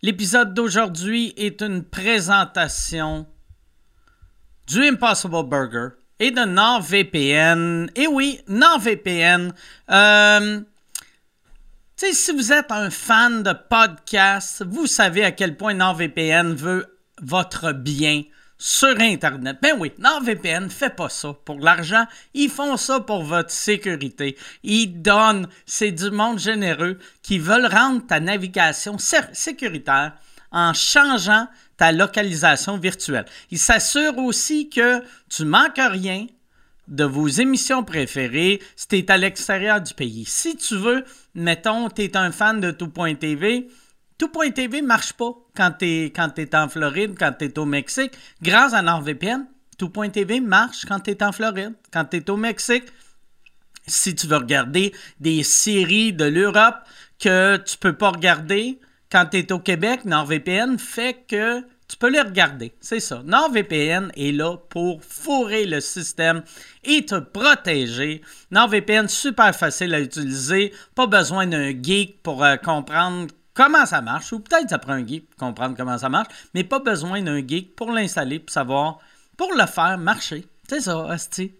L'épisode d'aujourd'hui est une présentation du Impossible Burger et de NordVPN. Et oui, NordVPN. Euh, si vous êtes un fan de podcast, vous savez à quel point NordVPN veut votre bien sur Internet. Ben oui, NordVPN fait pas ça pour l'argent. Ils font ça pour votre sécurité. Ils donnent, c'est du monde généreux qui veulent rendre ta navigation sécuritaire en changeant ta localisation virtuelle. Ils s'assurent aussi que tu manques rien de vos émissions préférées si tu es à l'extérieur du pays. Si tu veux, mettons, tu es un fan de tout.tv, Tout.tv ne marche pas quand tu es, en Floride, quand tu es au Mexique. Grâce à NordVPN, Tout.tv marche quand tu es en Floride, quand tu es au Mexique. Si tu veux regarder des séries de l'Europe que tu peux pas regarder quand tu es au Québec, NordVPN fait que tu peux les regarder. C'est ça. NordVPN est là pour fourrer le système et te protéger. NordVPN, super facile à utiliser. Pas besoin d'un geek pour euh, comprendre comment ça marche. Ou peut-être ça prend un geek pour comprendre comment ça marche. Mais pas besoin d'un geek pour l'installer, pour savoir, pour le faire marcher. C'est ça.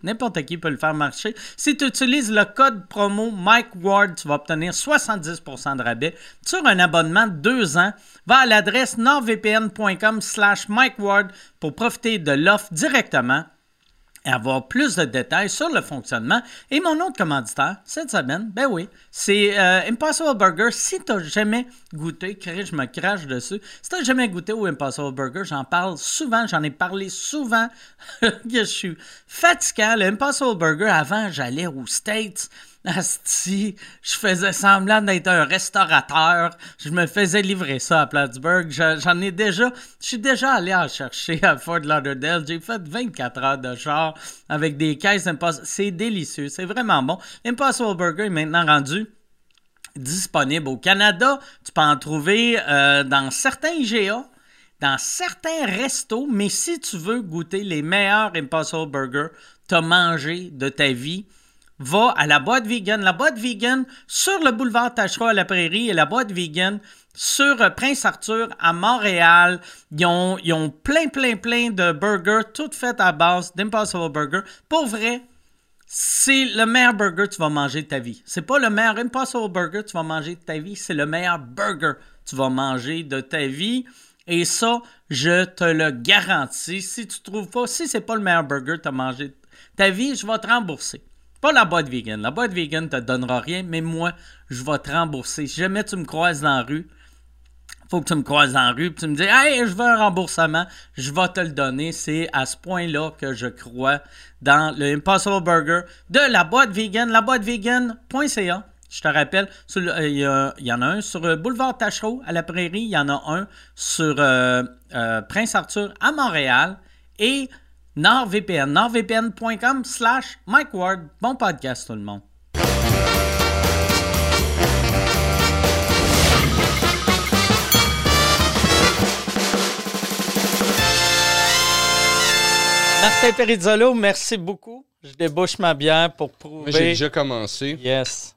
N'importe qui peut le faire marcher. Si tu utilises le code promo Mike Ward, tu vas obtenir 70% de rabais sur un abonnement de deux ans. Va à l'adresse nordvpn.com slash Mike Ward pour profiter de l'offre directement avoir plus de détails sur le fonctionnement. Et mon autre commanditaire cette semaine, ben oui, c'est euh, Impossible Burger. Si tu n'as jamais goûté, je me crache dessus. Si tu n'as jamais goûté au Impossible Burger, j'en parle souvent, j'en ai parlé souvent que je suis fatiguant. Le Impossible Burger, avant, j'allais aux States. Asti, je faisais semblant d'être un restaurateur. Je me faisais livrer ça à Plattsburgh. J'en ai déjà, je suis déjà allé en chercher à Fort Lauderdale. J'ai fait 24 heures de char avec des caisses Impossible. C'est délicieux, c'est vraiment bon. Impossible Burger est maintenant rendu disponible au Canada. Tu peux en trouver euh, dans certains IGA dans certains restos, mais si tu veux goûter les meilleurs Impossible Burger, t'as mangé de ta vie, va à la boîte vegan. La boîte vegan sur le boulevard Tachereau à la Prairie et la boîte vegan sur euh, Prince Arthur à Montréal. Ils ont, ils ont plein, plein, plein de burgers, toutes faites à base d'Impossible Burger. Pour vrai, c'est le meilleur burger que tu vas manger de ta vie. C'est pas le meilleur Impossible Burger que tu vas manger de ta vie, c'est le meilleur burger que tu vas manger de ta vie. Et ça, je te le garantis. Si tu trouves pas, si c'est pas le meilleur burger que tu as mangé de ta vie, je vais te rembourser. Pas la boîte vegan. La boîte vegan te donnera rien, mais moi, je vais te rembourser. Si jamais tu me croises dans la rue, faut que tu me croises dans la rue, et tu me dis, hey, je veux un remboursement, je vais te le donner. C'est à ce point-là que je crois dans le Impossible Burger de la boîte vegan, la boîte vegan.ca. Je te rappelle, euh, il y, en a un sur euh, Boulevard Tachereau à la Prairie, il y en a un sur euh, Prince Arthur à Montréal et NordVPN. NordVPN.com slash Mike Ward. Bon podcast tout le monde. Martin Perizzolo, merci beaucoup. Je débouche ma bière pour prouver. J'ai déjà commencé. Yes.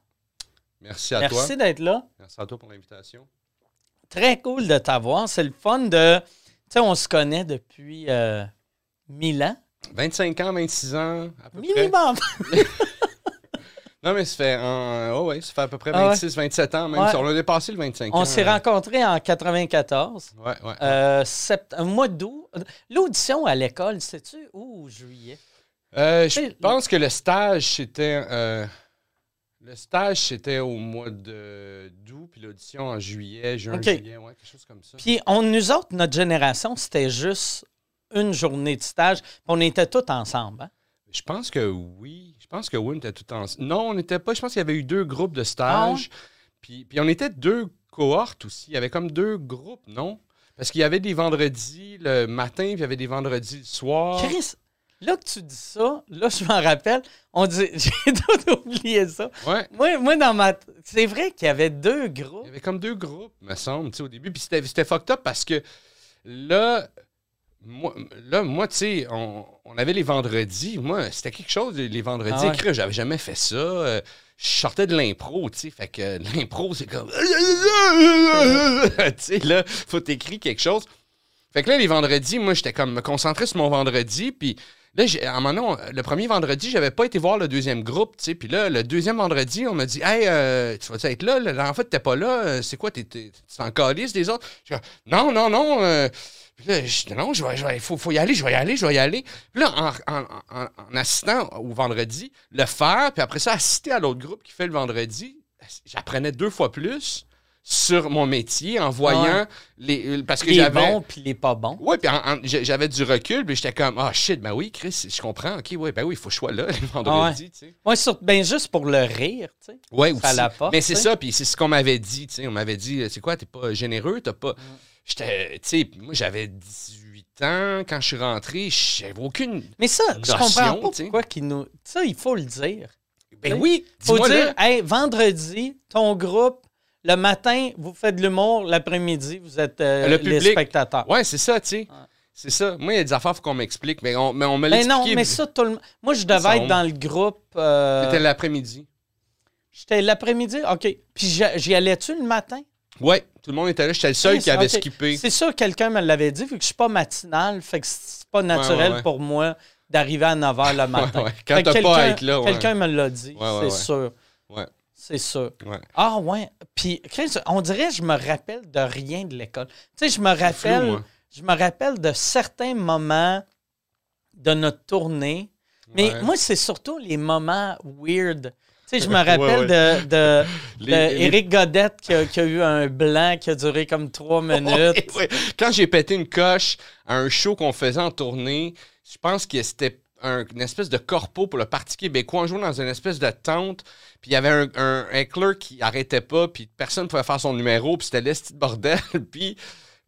Merci à toi. Merci d'être là. Merci à toi pour l'invitation. Très cool de t'avoir. C'est le fun de. Tu sais, on se connaît depuis euh, 1000 ans? 25 ans, 26 ans, à peu Minimum. près. non, mais ça fait, oh ouais, ça fait à peu près 26, ah 27 ans, même si on a dépassé le 25 ans. On s'est rencontrés en 94. Ouais, ouais. Euh, un mois d'août. L'audition à l'école, sais-tu où juillet? Euh, je pense que le stage, c'était. Euh, le stage, c'était au mois d'août, puis l'audition en juillet, juin, juillet, ouais, quelque chose comme ça. Puis on, nous autres, notre génération, c'était juste une journée de stage. On était tous ensemble. Hein? Je pense que oui. Je pense que oui, on était tous ensemble. Non, on n'était pas. Je pense qu'il y avait eu deux groupes de stage. Ah puis, puis on était deux cohortes aussi. Il y avait comme deux groupes, non? Parce qu'il y avait des vendredis le matin, puis il y avait des vendredis le soir. Chris, là que tu dis ça, là, je m'en rappelle, on dit, j'ai tout oublié ça. Ouais. Moi, moi, dans ma. C'est vrai qu'il y avait deux groupes. Il y avait comme deux groupes, me semble, au début. Puis c'était fucked up parce que là, moi, là, moi, tu sais, on, avait les vendredis. Moi, c'était quelque chose, les vendredis. Ah j'avais jamais fait ça. Euh, je sortais de l'impro, tu sais. Fait que l'impro, c'est comme. tu sais, là, faut t'écrire quelque chose. Fait que là, les vendredis, moi, j'étais comme me concentrer sur mon vendredi. Puis là, à un moment donné, le premier vendredi, j'avais pas été voir le deuxième groupe, tu sais. Puis là, le deuxième vendredi, on m'a dit, hey, euh, tu vas être là? là? En fait, t'es pas là. Euh, C'est quoi? T'es t'en calisses des autres? Non, non, non. euh, puis là, je dis, non, je vais, je vais- faut, faut y aller, je vais y aller, je vais y aller. Puis là, en, en- en- en assistant au vendredi, le faire, puis après ça, assister à l'autre groupe qui fait le vendredi, j'apprenais deux fois plus sur mon métier en voyant les. Parce que Les j'avais. bons puis les pas bons. Oui, puis j'avais du recul, puis j'étais comme, ah shit, ben oui, Chris, je comprends, ok, ouais, ben oui, il faut que je sois là le vendredi, tu sais. Ouais, sur, ben juste pour le rire, tu sais. Ouais, Ça aussi. Mais c'est ça, puis c'est ce qu'on m'avait dit, tu sais. On m'avait dit, c'est quoi, t'es pas généreux, t'as pas. J'étais, tu sais, moi j'avais 18 ans quand je suis rentré, j'avais aucune. Mais ça, je comprends pas pourquoi qu'ils nous. Ça, il faut le dire. Ben Oui. oui, faut dire, hey, vendredi, ton groupe, le matin, vous faites de l'humour, l'après-midi, vous êtes euh, Le les public. spectateurs. Ouais, c'est ça, tu sais. C'est ça. Moi, il y a des affaires, faut qu'on m'explique, mais on, mais on me l'a Mais non, mais ça, tout le Moi, je devais Ça, être on- dans le groupe. euh, C'était l'après-midi. J'étais l'après-midi, OK. Puis j'y- j'y allais-tu le matin? Ouais, tout le monde était là. J'étais le seul qui avait skippé. C'est sûr, quelqu'un me l'avait dit, vu que je suis pas matinal, fait que c'est pas naturel ouais, ouais. pour moi d'arriver à 9 h le matin. Quand t'as pas à quelqu'un- être là. Quelqu'un me l'a dit, c'est sûr. Ouais. C'est sûr. Ah ouais. Puis, on dirait que je me rappelle de rien de l'école. Tu sais, je me rappelle, moi. je me rappelle de certains moments de notre tournée. Mais Ouais. moi, c'est surtout les moments weird. Tu sais, je me rappelle ouais. de, de, Les- de les- Éric Godette qui a, qui a eu un blanc qui a duré comme trois minutes. Ouais. Quand j'ai pété une coche à un show qu'on faisait en tournée, je pense que c'était un- une espèce de corpo pour le Parti québécois. On jouait dans une espèce de tente, puis il y avait un, un heckler qui arrêtait pas, puis personne ne pouvait faire son numéro, puis c'était l'esti de bordel, puis...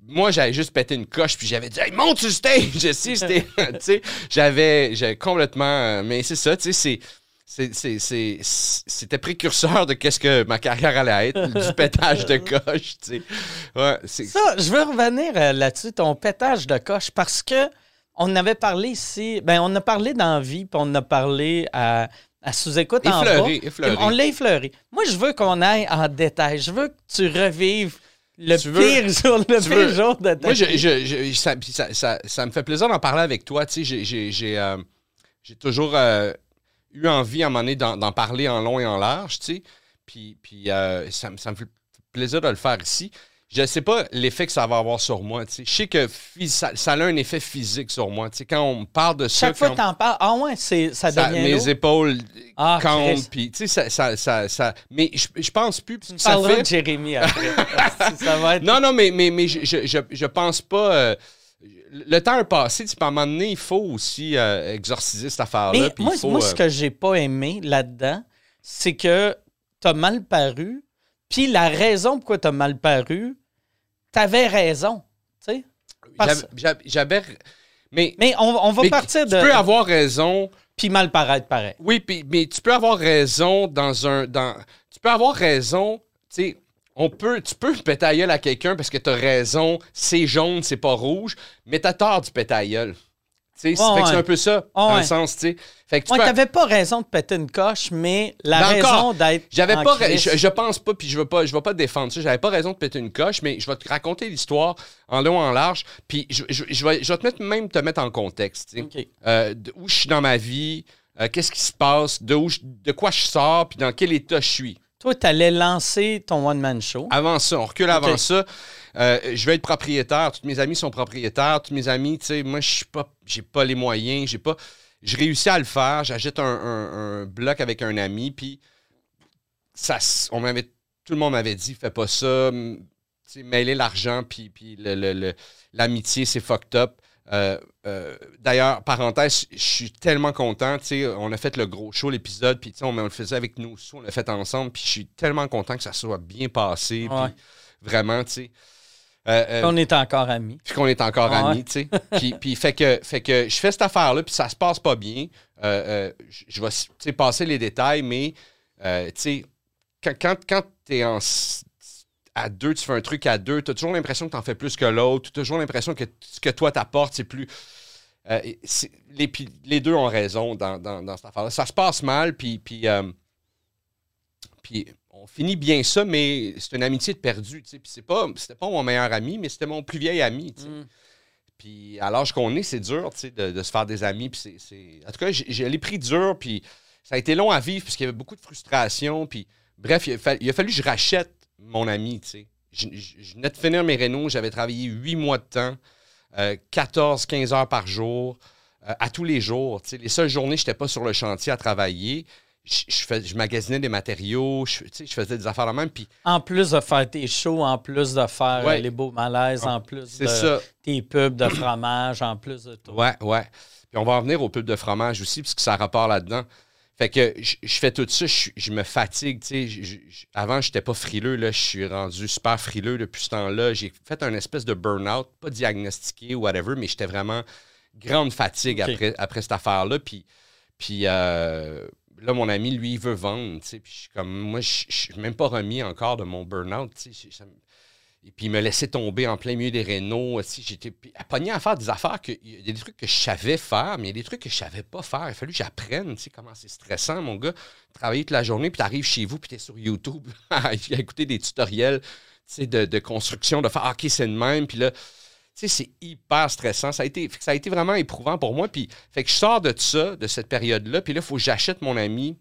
Moi, j'avais juste pété une coche, puis j'avais dit, hey, monte sur le stage! Je sais, c'était. tu sais, j'avais, j'avais complètement. euh, Mais c'est ça, tu sais, c'est. C'était précurseur de qu'est-ce que ma carrière allait être, du pétage de coche, tu sais. Ouais. Ça, je veux revenir euh, là-dessus, ton pétage de coche, parce que on avait parlé ici, ben on a parlé dans Vie, puis on a parlé à, à sous-écoute en Effleuré, bas. effleuré. On l'a effleuré. Moi, je veux qu'on aille en détail. Je veux que tu revives le Tu veux- pire jour, le pire veux- jour de ta Moi, je, je- je- ça, ça, ça- ça me fait plaisir d'en parler avec toi. Tu sais, j'ai- euh, toujours euh, eu envie à un moment donné d'en parler en long et en large, tu sais. Puis, puis euh, ça, me- ça me fait plaisir de le faire ici. Je ne sais pas l'effet que ça va avoir sur moi. tu sais. Je sais que ça, ça a un effet physique sur moi. tu sais. Quand on me parle de ça, Chaque fois que t'en parles, ah ouais, c'est, ça devient mes lourd. épaules Ah, Christ. puis tu sais, ça, ça, ça, Mais je, je pense plus. Tu me ça fait... de Jérémy après. ça va être... Non, non, mais, mais, mais je, je, je, je pense pas. euh, le temps est passé, tu à un moment donné, il faut aussi euh, exorciser cette affaire-là. Moi, faut, moi, euh, ce que j'ai pas aimé là-dedans, c'est que t'as mal paru, puis la raison pourquoi t'as mal paru, t'avais raison. Tu sais? parce- j'avais-. Mais, Mais on, on va mais partir tu de. peux avoir raison. Puis mal paraître pareil. Oui, puis- mais tu peux avoir raison dans un. Dans, tu peux avoir raison, tu sais. On peut, tu peux péter à gueule à quelqu'un parce que tu as raison, c'est jaune, c'est pas rouge, mais t'as tort du péter à gueule. Tu sais, Ouais, fait que c'est ouais. un peu ça, Ouais, dans ouais. le sens, tu sais. Fait que tu Ouais, peux- t'avais pas raison de péter une coche, mais la Mais raison d'être. J'avais pas, ra- je, je pense pas, puis je veux pas, je vais pas te défendre ça. J'avais pas raison de péter une coche, mais je vais te raconter l'histoire en long, en large, puis je, je- je vais, je vais te mettre même te mettre en contexte. Euh, où je suis dans ma vie, euh, qu'est-ce qui se passe, de où, je- de quoi je sors, puis dans quel état je suis. Toi, t'allais lancer ton one-man show. Avant ça, on recule avant ça. Euh, je vais être propriétaire. Tous mes amis sont propriétaires. Tous mes amis, tu sais, moi, je suis pas, j'ai pas les moyens. J'ai pas. Je réussis à le faire. J'achète un, un- un bloc avec un ami, puis ça, on m'avait, tout le monde m'avait dit, fais pas ça. Tu mêler l'argent, puis, puis le- le- le- l'amitié, c'est fucked up. Euh, euh, D'ailleurs, parenthèse, je suis tellement content. tu sais, On a fait le gros show, l'épisode, puis tu sais, on, on le faisait avec nous, on l'a fait ensemble, puis je suis tellement content que ça soit bien passé. Ouais. Vraiment, tu sais. Euh, On est encore amis. puis qu'on est encore amis, tu sais. puis, puis fait que, fait que je fais cette affaire-là, puis ça se passe pas bien. Je- vais passer les détails, mais tu sais, quand, quand, quand tu es en, à deux, tu fais un truc à deux, tu as toujours l'impression que tu en fais plus que l'autre, tu as toujours l'impression que ce que toi t'apportes, c'est plus. euh, les, deux ont raison dans, dans, dans cette affaire-là. Ça se passe mal, puis. puis euh, Puis on finit bien ça, mais c'est une amitié de perdu. Puis c'est pas, c'était pas mon meilleur ami, mais c'était mon plus vieil ami. Mm. Puis à l'âge qu'on est, c'est dur de, de, se faire des amis. Puis c'est, En tout cas, j'ai les pris dur, puis ça a été long à vivre, puisqu'il y avait beaucoup de frustration. Puis bref, il a, fallu, il a fallu que je rachète mon ami. sais. Je, je, venais de finir mes rénaux, j'avais travaillé huit mois de temps, 14-15 euh, heures par jour, euh, à tous les jours. Les seules journées, je n'étais pas sur le chantier à travailler. Je, je, magasinais des matériaux, je, je faisais des affaires de même. Puis... En plus de faire tes shows, en plus de faire les beaux malaises, en plus de tes pubs de fromage, en plus de tout. Ouais, ouais. Puis on va en venir aux pubs de fromage aussi, puisque ça rapport là-dedans. Fait que je, fais tout ça, je, me fatigue. avant, je n'étais pas frileux. Là, je suis rendu super frileux depuis ce temps-là. J'ai fait un espèce de burn-out, pas diagnostiqué ou whatever, mais j'étais vraiment grande fatigue après, après cette affaire-là. Puis, puis euh, là, mon ami, lui, il veut vendre. Puis comme, moi, je ne suis même pas remis encore de mon burn-out. Et puis, il me laissait tomber en plein milieu des rénaux. J'étais pogné à faire des affaires. Il y a des trucs que je savais faire, mais il y a des trucs que je savais pas faire. Il a fallu que j'apprenne comment c'est stressant, mon gars. Travailler toute la journée, puis tu arrives chez vous, puis tu es sur YouTube à écouter des tutoriels de, de construction, de faire OK, c'est le même. Puis là, c'est hyper stressant. Ça a, été, ça a été vraiment éprouvant pour moi. Puis, fait que je sors de ça, de cette période-là. Puis là, il faut que j'achète mon ami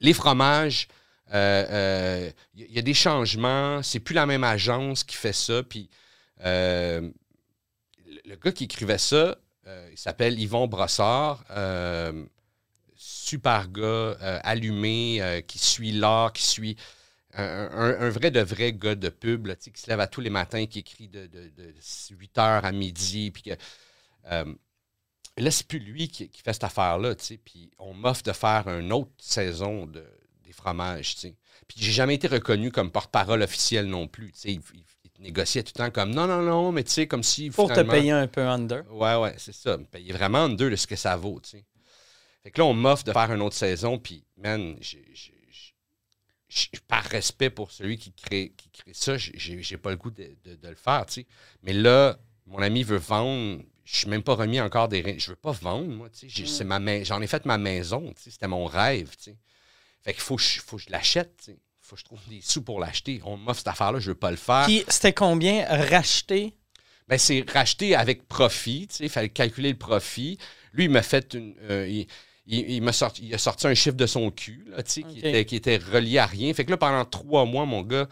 les fromages il euh, euh, y a des changements. C'est plus la même agence qui fait ça. Puis euh, le gars qui écrivait ça, il s'appelle Yvon Brossard. super gars, allumé, qui suit l'art, qui suit. Un, vrai de vrai gars de pub qui se lève à tous les matins, qui écrit de, 8 h à midi. Puis que, là, c'est plus lui qui, fait cette affaire-là. Puis on m'offre de faire une autre saison de, des fromages, tu sais. Puis j'ai jamais été reconnu comme porte-parole officiel non plus, tu sais. Il, négociait tout le temps comme non, non, non, mais tu sais, comme si. Pour te payer un peu under. Ouais, ouais, c'est ça. Me payer vraiment under de ce que ça vaut, tu sais. Fait que là, on m'offre de faire une autre saison, puis, man, par respect pour celui qui crée, qui crée ça, j'ai pas le goût de, le faire, tu sais. Mais là, mon ami veut vendre, je suis même pas remis encore des... Je veux pas vendre, moi, tu sais. Mm. J'en ai fait ma maison, tu sais. C'était mon rêve, tu sais. Fait qu'il faut, faut que je l'achète. Il faut que je trouve des sous pour l'acheter. On m'offre cette affaire-là, je ne veux pas le faire. C'était combien racheter? Ben, c'est racheter avec profit. Il fallait calculer le profit. Lui, il m'a fait une. Euh, il, m'a sorti, il a sorti un chiffre de son cul là, qui, était, qui était relié à rien. Fait que là, pendant trois mois, mon gars,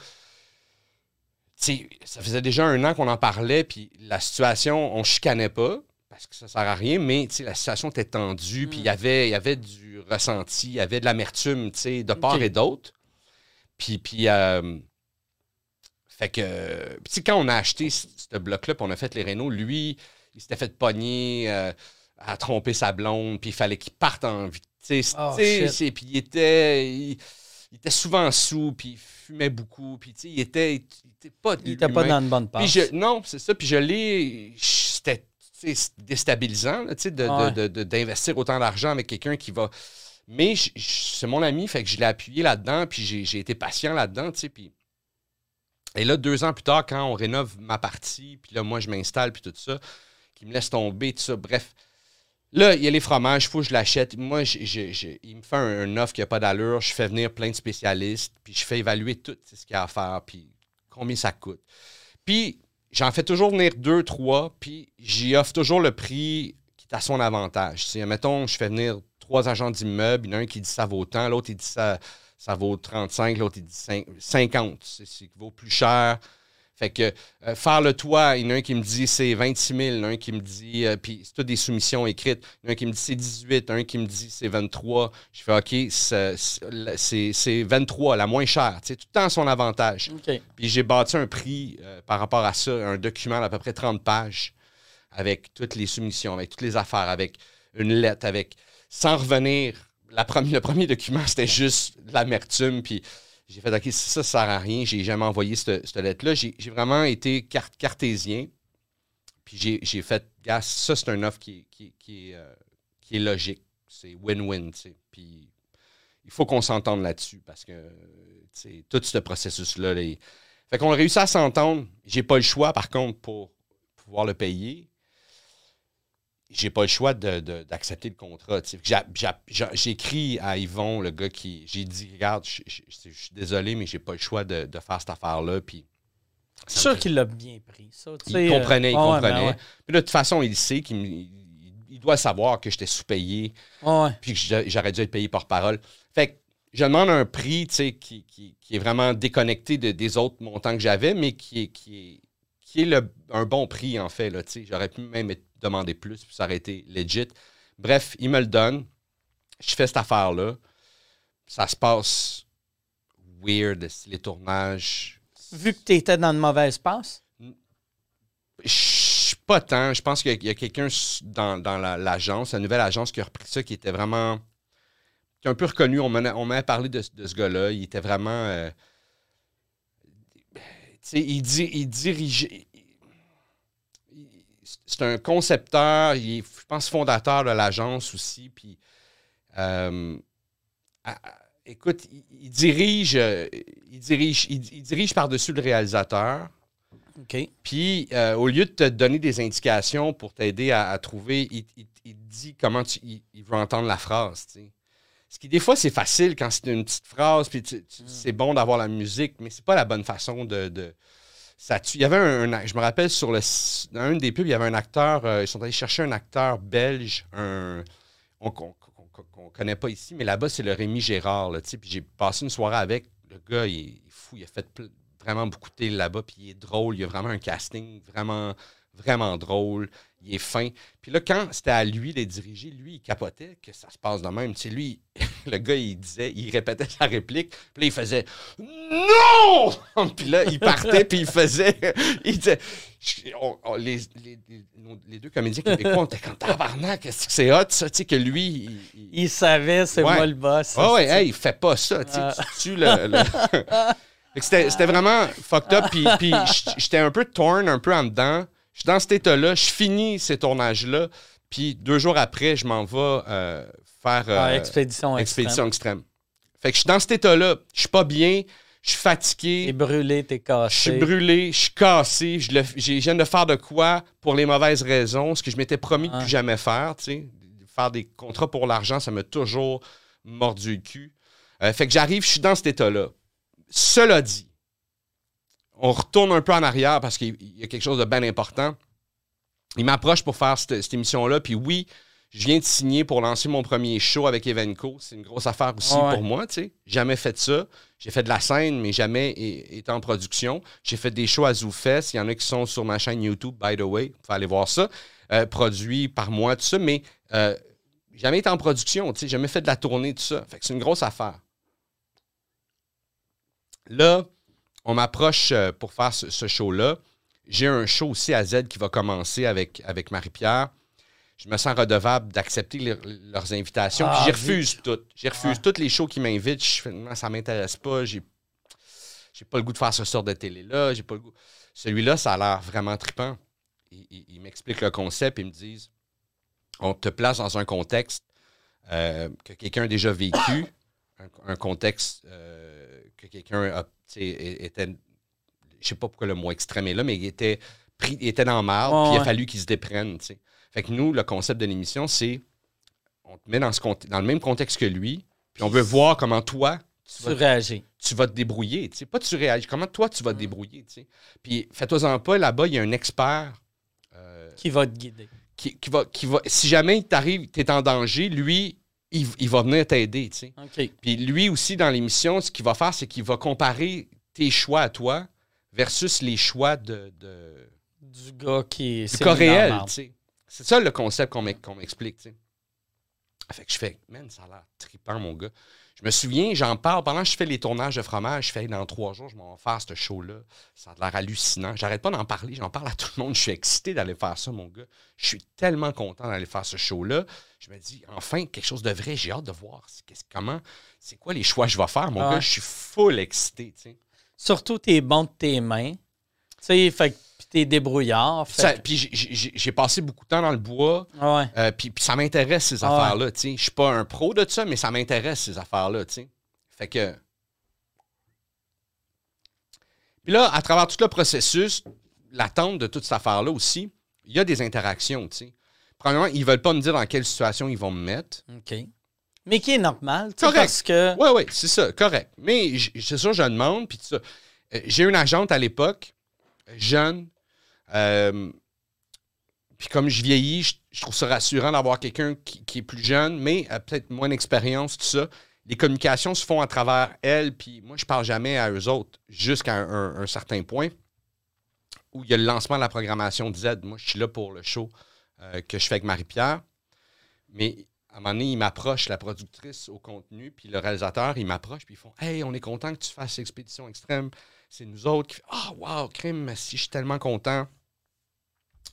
ça faisait déjà un an qu'on en parlait, puis la situation, on chicanait pas parce que ça sert à rien, mais la situation était tendue, puis il y mm. avait, y avait du ressenti, il y avait de l'amertume, de part et d'autre. Puis, puis euh, fait que, quand on a acheté ce bloc-là, puis on a fait les Renault, lui, il s'était fait pogner euh, à tromper sa blonde, puis il fallait qu'il parte en vitesse. Oh, puis il était, il, était souvent sous, puis il fumait beaucoup, puis il était, il était pas... Il était pas dans une bonne passe. non, c'est ça, puis je l'ai... C'était déstabilisant d'investir autant d'argent avec quelqu'un qui va. Mais c'est mon ami, fait que je l'ai appuyé là-dedans, puis j'ai été patient là-dedans, tu sais, puis... Et là, deux ans plus tard, quand on rénove ma partie, puis là, moi, je m'installe, puis tout ça, qui me laisse tomber, tout ça, bref. Là, il y a les fromages, il faut que je l'achète. Moi, il me fait un, offre qui n'a pas d'allure, je fais venir plein de spécialistes, puis je fais évaluer tout ce qu'il y a à faire, puis combien ça coûte. Puis, j'en fais toujours venir deux, trois, puis j'y offre toujours le prix qui est à son avantage. Si, mettons, je fais venir trois agents d'immeuble, il y en a un qui dit ça vaut tant, l'autre il dit ça, ça vaut 35, l'autre il dit 50. C'est ce qui vaut plus cher. Fait que euh, faire le toit, il y en a un qui me dit c'est 26 000, il y en a un qui me dit, euh, puis c'est toutes des soumissions écrites, il y en a un qui me dit c'est 18, un qui me dit c'est 23. Je fais OK, c'est 23, la moins chère. C'est tout le temps son avantage. Puis j'ai bâti un prix euh, par rapport à ça, un document d'à peu près 30 pages avec toutes les soumissions, avec toutes les affaires, avec une lettre, avec. Sans revenir, la le premier document, c'était juste l'amertume, puis j'ai fait, OK, ça, ça sert à rien. J'ai jamais envoyé cette, lettre-là. J'ai vraiment été cartésien. Puis j'ai fait, ça, c'est un offre qui, qui, euh, est, logique. C'est win-win. Puis il faut qu'on s'entende là-dessus parce que, tout ce processus-là. Fait qu'on a réussi à s'entendre. J'ai pas le choix, par contre, pour pouvoir le payer. J'ai pas le choix d'accepter de, le contrat. J'ai écrit à Yvon, le gars qui. J'ai dit Regarde, je suis désolé, mais j'ai pas le choix de, faire cette affaire-là. Puis. C'est sûr qu'il l'a bien pris. Ça, il comprenait, il comprenait. de toute façon, il sait qu'il il doit savoir que j'étais sous-payé. Puis que j'aurais dû être payé par parole. Fait que je demande un prix qui, qui, est vraiment déconnecté des autres montants que j'avais, mais qui est, qui est, qui est le, un bon prix, en fait. J'aurais pu même demander plus, puis ça aurait été legit. Bref, il me le donne. Je fais cette affaire-là. Ça se passe weird, les tournages. Vu que tu étais dans une mauvaise passe? pas tant. Je pense qu'il y a, quelqu'un dans, l'agence, la nouvelle agence, qui a repris ça, qui était vraiment. qui est un peu reconnu. On m'a parlé de, ce gars-là. Il était vraiment. Euh, il, il dirigeait. C'est un concepteur, il est, je pense, fondateur de l'agence aussi. Puis, euh, écoute, il, dirige, il dirige, il, dirige par-dessus le réalisateur. OK. Puis, euh, au lieu de te donner des indications pour t'aider à, trouver, il, dit comment tu, il, veut entendre la phrase. Ce qui, des fois, c'est facile quand c'est une petite phrase, puis mm. c'est bon d'avoir la musique, mais c'est pas la bonne façon de il y avait un, je me rappelle sur le un des pubs, il y avait un acteur, euh, ils sont allés chercher un acteur belge, un qu'on ne connaît pas ici, mais là-bas, c'est le Rémi Gérard. Là, puis j'ai passé une soirée avec. Le gars, il est fou, il a fait vraiment beaucoup de télé là-bas, puis il est drôle, il a vraiment un casting vraiment, vraiment drôle il est fin. Puis là, quand c'était à lui de diriger, lui, il capotait que ça se passe de même. Tu lui, le gars, il disait, il répétait sa réplique, puis là, il faisait Non! puis là, il partait, puis il faisait. Il disait. les, les, deux comédiens québécois, on était comme tabarnak, qu'est-ce que c'est hot, ça, tu sais, que lui. Il, savait, c'est moi le boss. Ah ouais, hey, il fait pas ça, tu sais, ah. tu le. C'était vraiment fucked up, puis, puis j'étais un peu torn, un peu en dedans. Je suis dans cet état-là, je finis ces tournages-là, puis deux jours après, je m'en vais euh, faire ah, euh, expédition, expédition extrême. Fait que je suis dans cet état-là, je suis pas bien, je suis fatigué. T'es brûlé, t'es cassé. Je suis brûlé, je suis cassé, je, viens de faire de quoi pour les mauvaises raisons, ce que je m'étais promis de plus jamais faire, tu sais. Faire des contrats pour l'argent, ça m'a toujours mordu le cul. Euh, fait que j'arrive, je suis dans cet état-là. Cela dit, on retourne un peu en arrière parce qu'il y a quelque chose de bien important. Il m'approche pour faire cette, émission-là, puis oui, je viens de signer pour lancer mon premier show avec Evenco. C'est une grosse affaire aussi pour moi, tu sais. Jamais fait ça. J'ai fait de la scène, mais jamais été en production. J'ai fait des shows à ZooFest. Il y en a qui sont sur ma chaîne YouTube, by the way. Vous pouvez aller voir ça. Euh, produit par moi, tout ça. Mais euh, jamais été en production, tu sais. Jamais fait de la tournée, tout ça. Fait que c'est une grosse affaire. Là, on m'approche euh, pour faire ce, show-là. J'ai un show aussi à Z qui va commencer avec, avec Marie-Pierre. Je me sens redevable d'accepter leurs invitations. puis ah, j'y refuse toutes. J'y refuse toutes les shows qui m'invitent. Je ça m'intéresse pas. J'ai, j'ai pas le goût de faire ce sort de télé-là. J'ai pas le goût. Celui-là, ça a l'air vraiment trippant. Ils, m'expliquent le concept et me disent on te place dans un contexte euh, que quelqu'un a déjà vécu, un, contexte euh, que quelqu'un a était, je sais pas pourquoi le mot extrême est là, mais il était, pris, était dans le marbre, puis il a fallu qu'il se déprenne. Fait que nous, le concept de l'émission, c'est on te met dans, ce, dans le même contexte que lui, puis on veut voir comment toi, tu, vas, réagis. Tu vas te débrouiller. sais Pas tu réagis, comment toi tu vas te mm. débrouiller. Puis fais-toi-en pas, là-bas, il y a un expert. Euh, qui va te guider. Qui, va, qui va, si jamais il t'arrive, tu es en danger, lui, il, va venir t'aider. Tu sais. Puis lui aussi, dans l'émission, ce qu'il va faire, c'est qu'il va comparer tes choix à toi versus les choix de, du gars qui est. Du cas réel. C'est ça le concept qu'on m'explique. Tu sais. Fait que je fais, man, ça a l'air trippant, mon gars. Je me souviens, j'en parle pendant que je fais les tournages de fromage. Je fais dans trois jours, je m'en vais faire ce show-là. Ça a l'air hallucinant. J'arrête pas d'en parler. J'en parle à tout le monde. Je suis excité d'aller faire ça, mon gars. Je suis tellement content d'aller faire ce show-là. Je me dis, enfin, quelque chose de vrai. J'ai hâte de voir comment, c'est quoi les choix que je vais faire, mon ah gars. Je suis full excité. Surtout, t'es bon de tes mains. Tu sais, fait t'es débrouillard. Puis j'ai passé beaucoup de temps dans le bois. Ah euh, puis, ça m'intéresse, ces ah affaires-là. Je suis pas un pro de ça, mais ça m'intéresse, ces affaires-là. Fait que. Puis là, à travers tout le processus, l'attente de toute cette affaire-là aussi, il y a des interactions. sais. Premièrement, ils veulent pas me dire dans quelle situation ils vont me mettre. OK. Mais qui est normal, Correct. parce que... Oui, oui, c'est ça, correct. Mais c'est ça, je demande, puis. Euh, J'ai une agente à l'époque, jeune, euh, puis comme je vieillis, je, trouve ça rassurant d'avoir quelqu'un qui, est plus jeune, mais a peut-être moins d'expérience, tout ça. Les communications se font à travers elle, puis moi, je parle jamais à eux autres jusqu'à un, certain point où il y a le lancement de la programmation Z. Moi, je suis là pour le show euh, que je fais avec Marie-Pierre. Mais à un moment donné, il m'approche, la productrice au contenu, puis le réalisateur, il m'approche, puis ils font Hey, on est content que tu fasses Expédition Extrême. C'est nous autres qui. Ah, wow, crime, si je suis tellement content.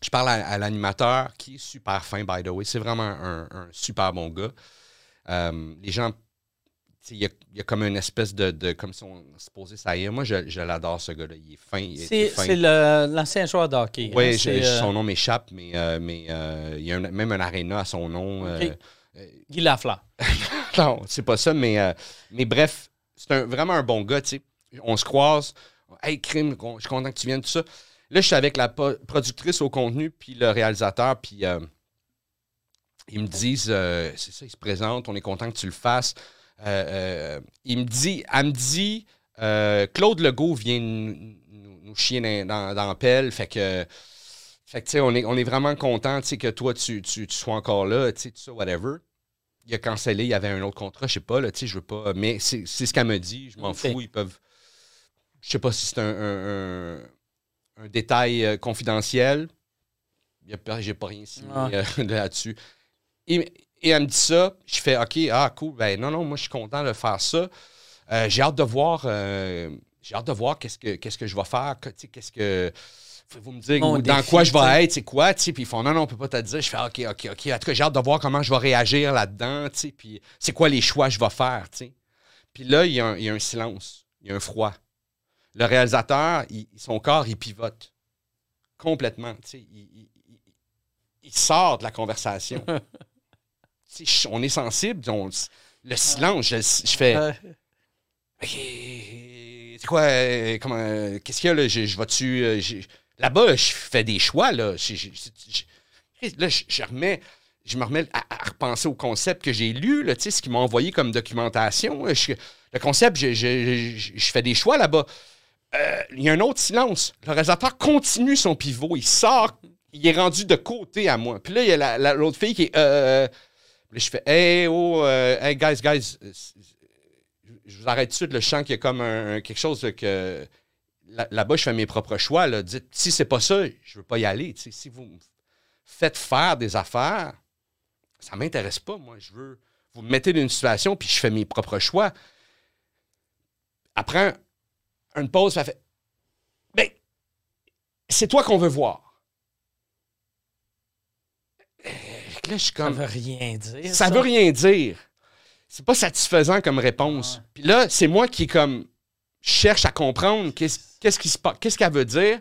Je parle à, à l'animateur qui est super fin, by the way. C'est vraiment un, un super bon gars. Euh, les gens. Il y, a, il y a comme une espèce de, de- Comme si on se posait ça y est. Moi, je, je l'adore, ce gars-là. Il est fin. C'est fin. c'est le- l'ancien joueur de hockey. hein, Oui, c'est, euh, son nom m'échappe, mais, euh, mais euh, il y a un- même un aréna à son nom. Ok. euh, Guy Lafleur. non, c'est pas ça, mais, mais bref, c'est un- vraiment un bon gars, tu sais. On se croise. Hey, crime, je suis content que tu viennes, tout ça. Là, je suis avec la productrice au contenu, puis le réalisateur, puis euh, ils me disent, euh, c'est ça, ils se présentent, on est content que tu le fasses. Euh, il me dit, elle me dit, Claude Legault vient nous, chier dans, dans, pelle, fait que. Fait que, tu sais, on est, on est vraiment content, que toi, tu, tu, tu sois encore là, tu sais, tout ça, whatever. Il a cancellé, il y avait un autre contrat, je sais pas, là, tu sais, je veux pas. Mais c'est ce qu'elle me dit, je m'en fous, ils peuvent. Je sais pas si c'est un, un- un- un détail euh, confidentiel. J'ai pas rien signé Ouais. euh, là-dessus. Et, et elle me dit ça, je fais OK, ah, cool, ben non, non, moi, je suis content de faire ça. Euh, j'ai hâte de voir. euh, j'ai hâte de voir qu'est-ce que, qu'est-ce que je vais faire. Qu'est-ce que. Vous me dire Mon dans défi, quoi je vais être, c'est quoi, tu sais, puis ils font non, non, on peut pas te dire. Je fais OK, OK, OK. En tout cas, j'ai hâte de voir comment je vais réagir là-dedans, tu sais, puis c'est quoi les choix que je vais faire, tu sais. Puis là, il y, a un, il y a un silence, il y a un froid. Le réalisateur, il- son corps, il pivote complètement, tu sais. Il, il- sort de la conversation. On est sensible, on- le silence, je, je fais. C'est quoi, euh, comment, euh, qu'est-ce qu'il y a là? Je, je vais-tu. euh, Là-bas, je fais des choix, là. Je- là, je, je remets. Je me remets à, à repenser au concept que j'ai lu, là, ce qu'ils m'ont envoyé comme documentation. le concept, je fais des choix là-bas. Euh, Il y a un autre silence. Le réalisateur continue son pivot. Il sort. Il est rendu de côté à moi. Puis là, il y a la- la- l'autre fille qui est. euh, là, je fais Hey, oh, euh, hey, guys, guys. euh, je vous arrête tout de suite, le chant qui est comme un, quelque chose que. là- Là-bas, je fais mes propres choix. Là. Dites, si c'est pas ça, je veux pas y aller. Si vous me faites faire des affaires, ça m'intéresse pas. Moi, je veux. Vous me mettez dans une situation, puis je fais mes propres choix. Après une pause, ça fait. Ben, c'est toi qu'on veut voir. Euh, Là, je suis ça comme. veut rien dire. Ça veut rien dire. C'est pas satisfaisant comme réponse. Ouais. Puis là, c'est moi qui comme cherche à comprendre qu'est-ce qu'est-ce qui se passe, qu'est-ce qu'elle veut dire.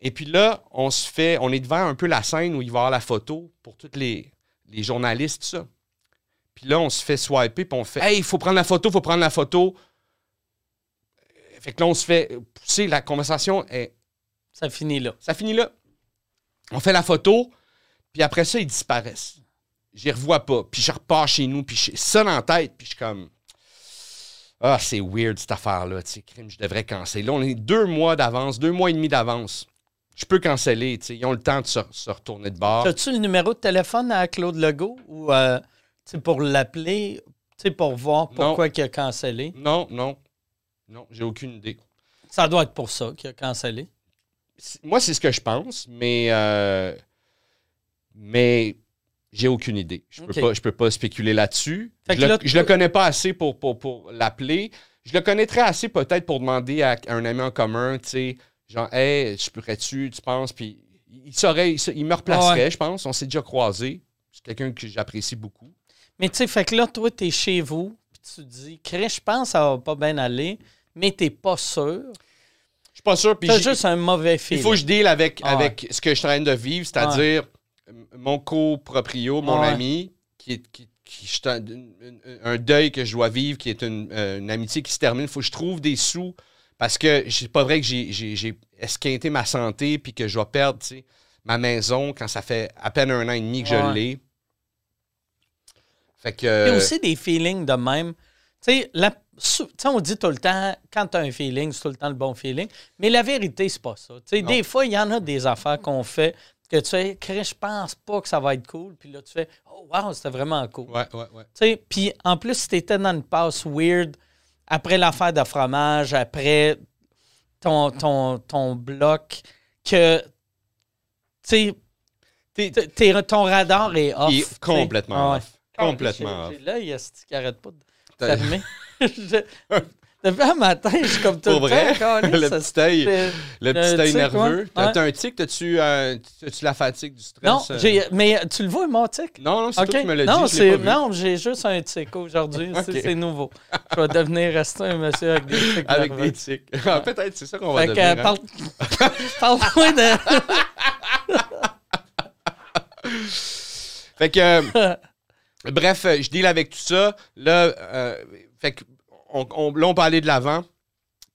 Et puis là, on se fait, on est devant un peu la scène où il va y avoir la photo pour tous les, les journalistes, tout ça. Puis là, on se fait swiper, puis on fait Hey, il faut prendre la photo, il faut prendre la photo. Fait que là, on se fait pousser, la conversation, est, Ça finit là. ça finit là. On fait la photo, puis après ça, ils disparaissent. Je les revois pas. Puis je repars chez nous, puis j'ai ça la tête, puis je suis comme. Ah, c'est weird cette affaire-là. Tu sais, crime, je devrais canceller. Là, on est deux mois d'avance, deux mois et demi d'avance. Je peux canceller. tu sais. Ils ont le temps de se, se retourner de bord. As-tu le numéro de téléphone à Claude Legault ou euh, tu sais, pour l'appeler, tu sais, pour voir pourquoi il a cancellé? Non, non. Non, j'ai aucune idée. Ça doit être pour ça qu'il a cancellé. Moi, c'est ce que je pense, mais. euh, mais j'ai aucune idée. Je peux, Ok. pas, je peux pas spéculer là-dessus. Je, que le- connais pas assez pour, pour, pour l'appeler. Je le connaîtrais assez peut-être pour demander à, à un ami en commun, tu sais, genre, hey, je pourrais-tu, tu penses? Puis il saurait, il, me replacerait, Ouais. je pense. On s'est déjà croisés. C'est quelqu'un que j'apprécie beaucoup. Mais tu sais, fait que là, toi, t'es chez vous, puis tu te dis, Chris, je pense que ça va pas bien aller, mais t'es pas sûr. Je suis pas sûr. J'ai- juste un mauvais il feeling. faut que je deal avec, Ah ouais. avec ce que je suis en train de vivre, c'est-à-dire mon coproprio, mon Ah ouais. ami, qui est qui, qui- un, un deuil que je dois vivre, qui est une, euh, une amitié qui se termine. Il faut que je trouve des sous parce que c'est pas vrai que j'ai- esquinté ma santé puis que je vais perdre ma maison quand ça fait à peine un an et demi que je l'ai. Fait que. Il y a aussi des feelings de même. Tu sais, la- on dit tout le temps, quand tu as un feeling, c'est tout le temps le bon feeling. Mais la vérité, c'est pas ça. Tu des fois, il y en a des affaires qu'on fait que tu fais, je pense pas que ça va être cool. Puis là, tu fais, oh, wow, c'était vraiment cool. Ouais, ouais, ouais. Tu sais, puis en plus, si t'étais dans une passe weird, après l'affaire de fromage, après ton, ton, ton bloc, que, tu sais, T'es- t- t'es- ton radar est off. Il est tu sais. complètement Ah ouais. off. Complètement off. j'ai L'œil, esti, qui arrête pas de fermer. Je- Depuis un matin, je suis comme tout Pour le vrai? temps. câlisse, Le ça petit œil. Le Le petit œil nerveux. T'as Ouais. un tic? T'as-tu euh, la fatigue du stress? Non, euh? mais tu le vois, mon tic? Non, non, c'est OK. toi qui me l'as non, vu. non, j'ai juste un tic aujourd'hui. C'est- nouveau. Je vais devenir rester un monsieur avec des tics Avec nerveux. des tics. Ah, Peut-être, c'est ça qu'on va Fait devenir. euh, hein? parle- parle-moi de. Fait que, euh, bref, euh, je deal avec tout ça. Là, euh, fait que, on, on- là, on peut aller de l'avant.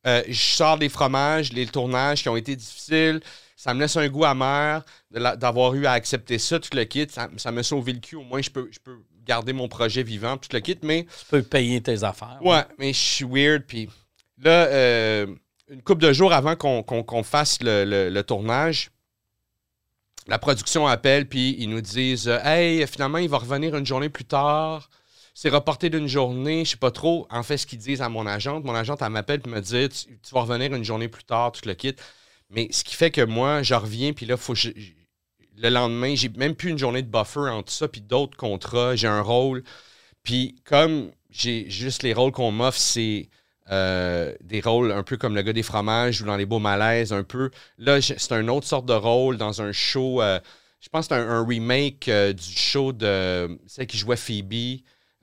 Euh, je sors des fromages, les tournages qui ont été difficiles. Ça me laisse un goût amer d'avoir eu à accepter ça, tout le kit. Ça, ça me sauve le cul. Au moins, je peux, je peux garder mon projet vivant, tout le kit. Mais Tu peux payer tes affaires. Ouais, mais je suis weird. Puis là, euh, une couple de jours avant qu'on fasse le, le- le tournage, la production appelle, puis ils nous disent euh, Hey, finalement, il va revenir une journée plus tard. C'est reporté d'une journée, je sais pas trop. En fait, ce qu'ils disent à mon agente, mon agente, elle m'appelle puis me dit tu, tu vas revenir une journée plus tard, tout le kit. Mais ce qui fait que moi, je reviens, puis là, faut je- le lendemain, j'ai même plus une journée de buffer entre ça, puis d'autres contrats. J'ai un rôle. Puis comme j'ai juste les rôles qu'on m'offre, c'est euh, des rôles un peu comme le gars des fromages ou dans les beaux malaises, un peu. Là, c'est une autre sorte de rôle dans un show. euh, je pense que c'est un, un remake euh, du show de celle qui jouait Phoebe.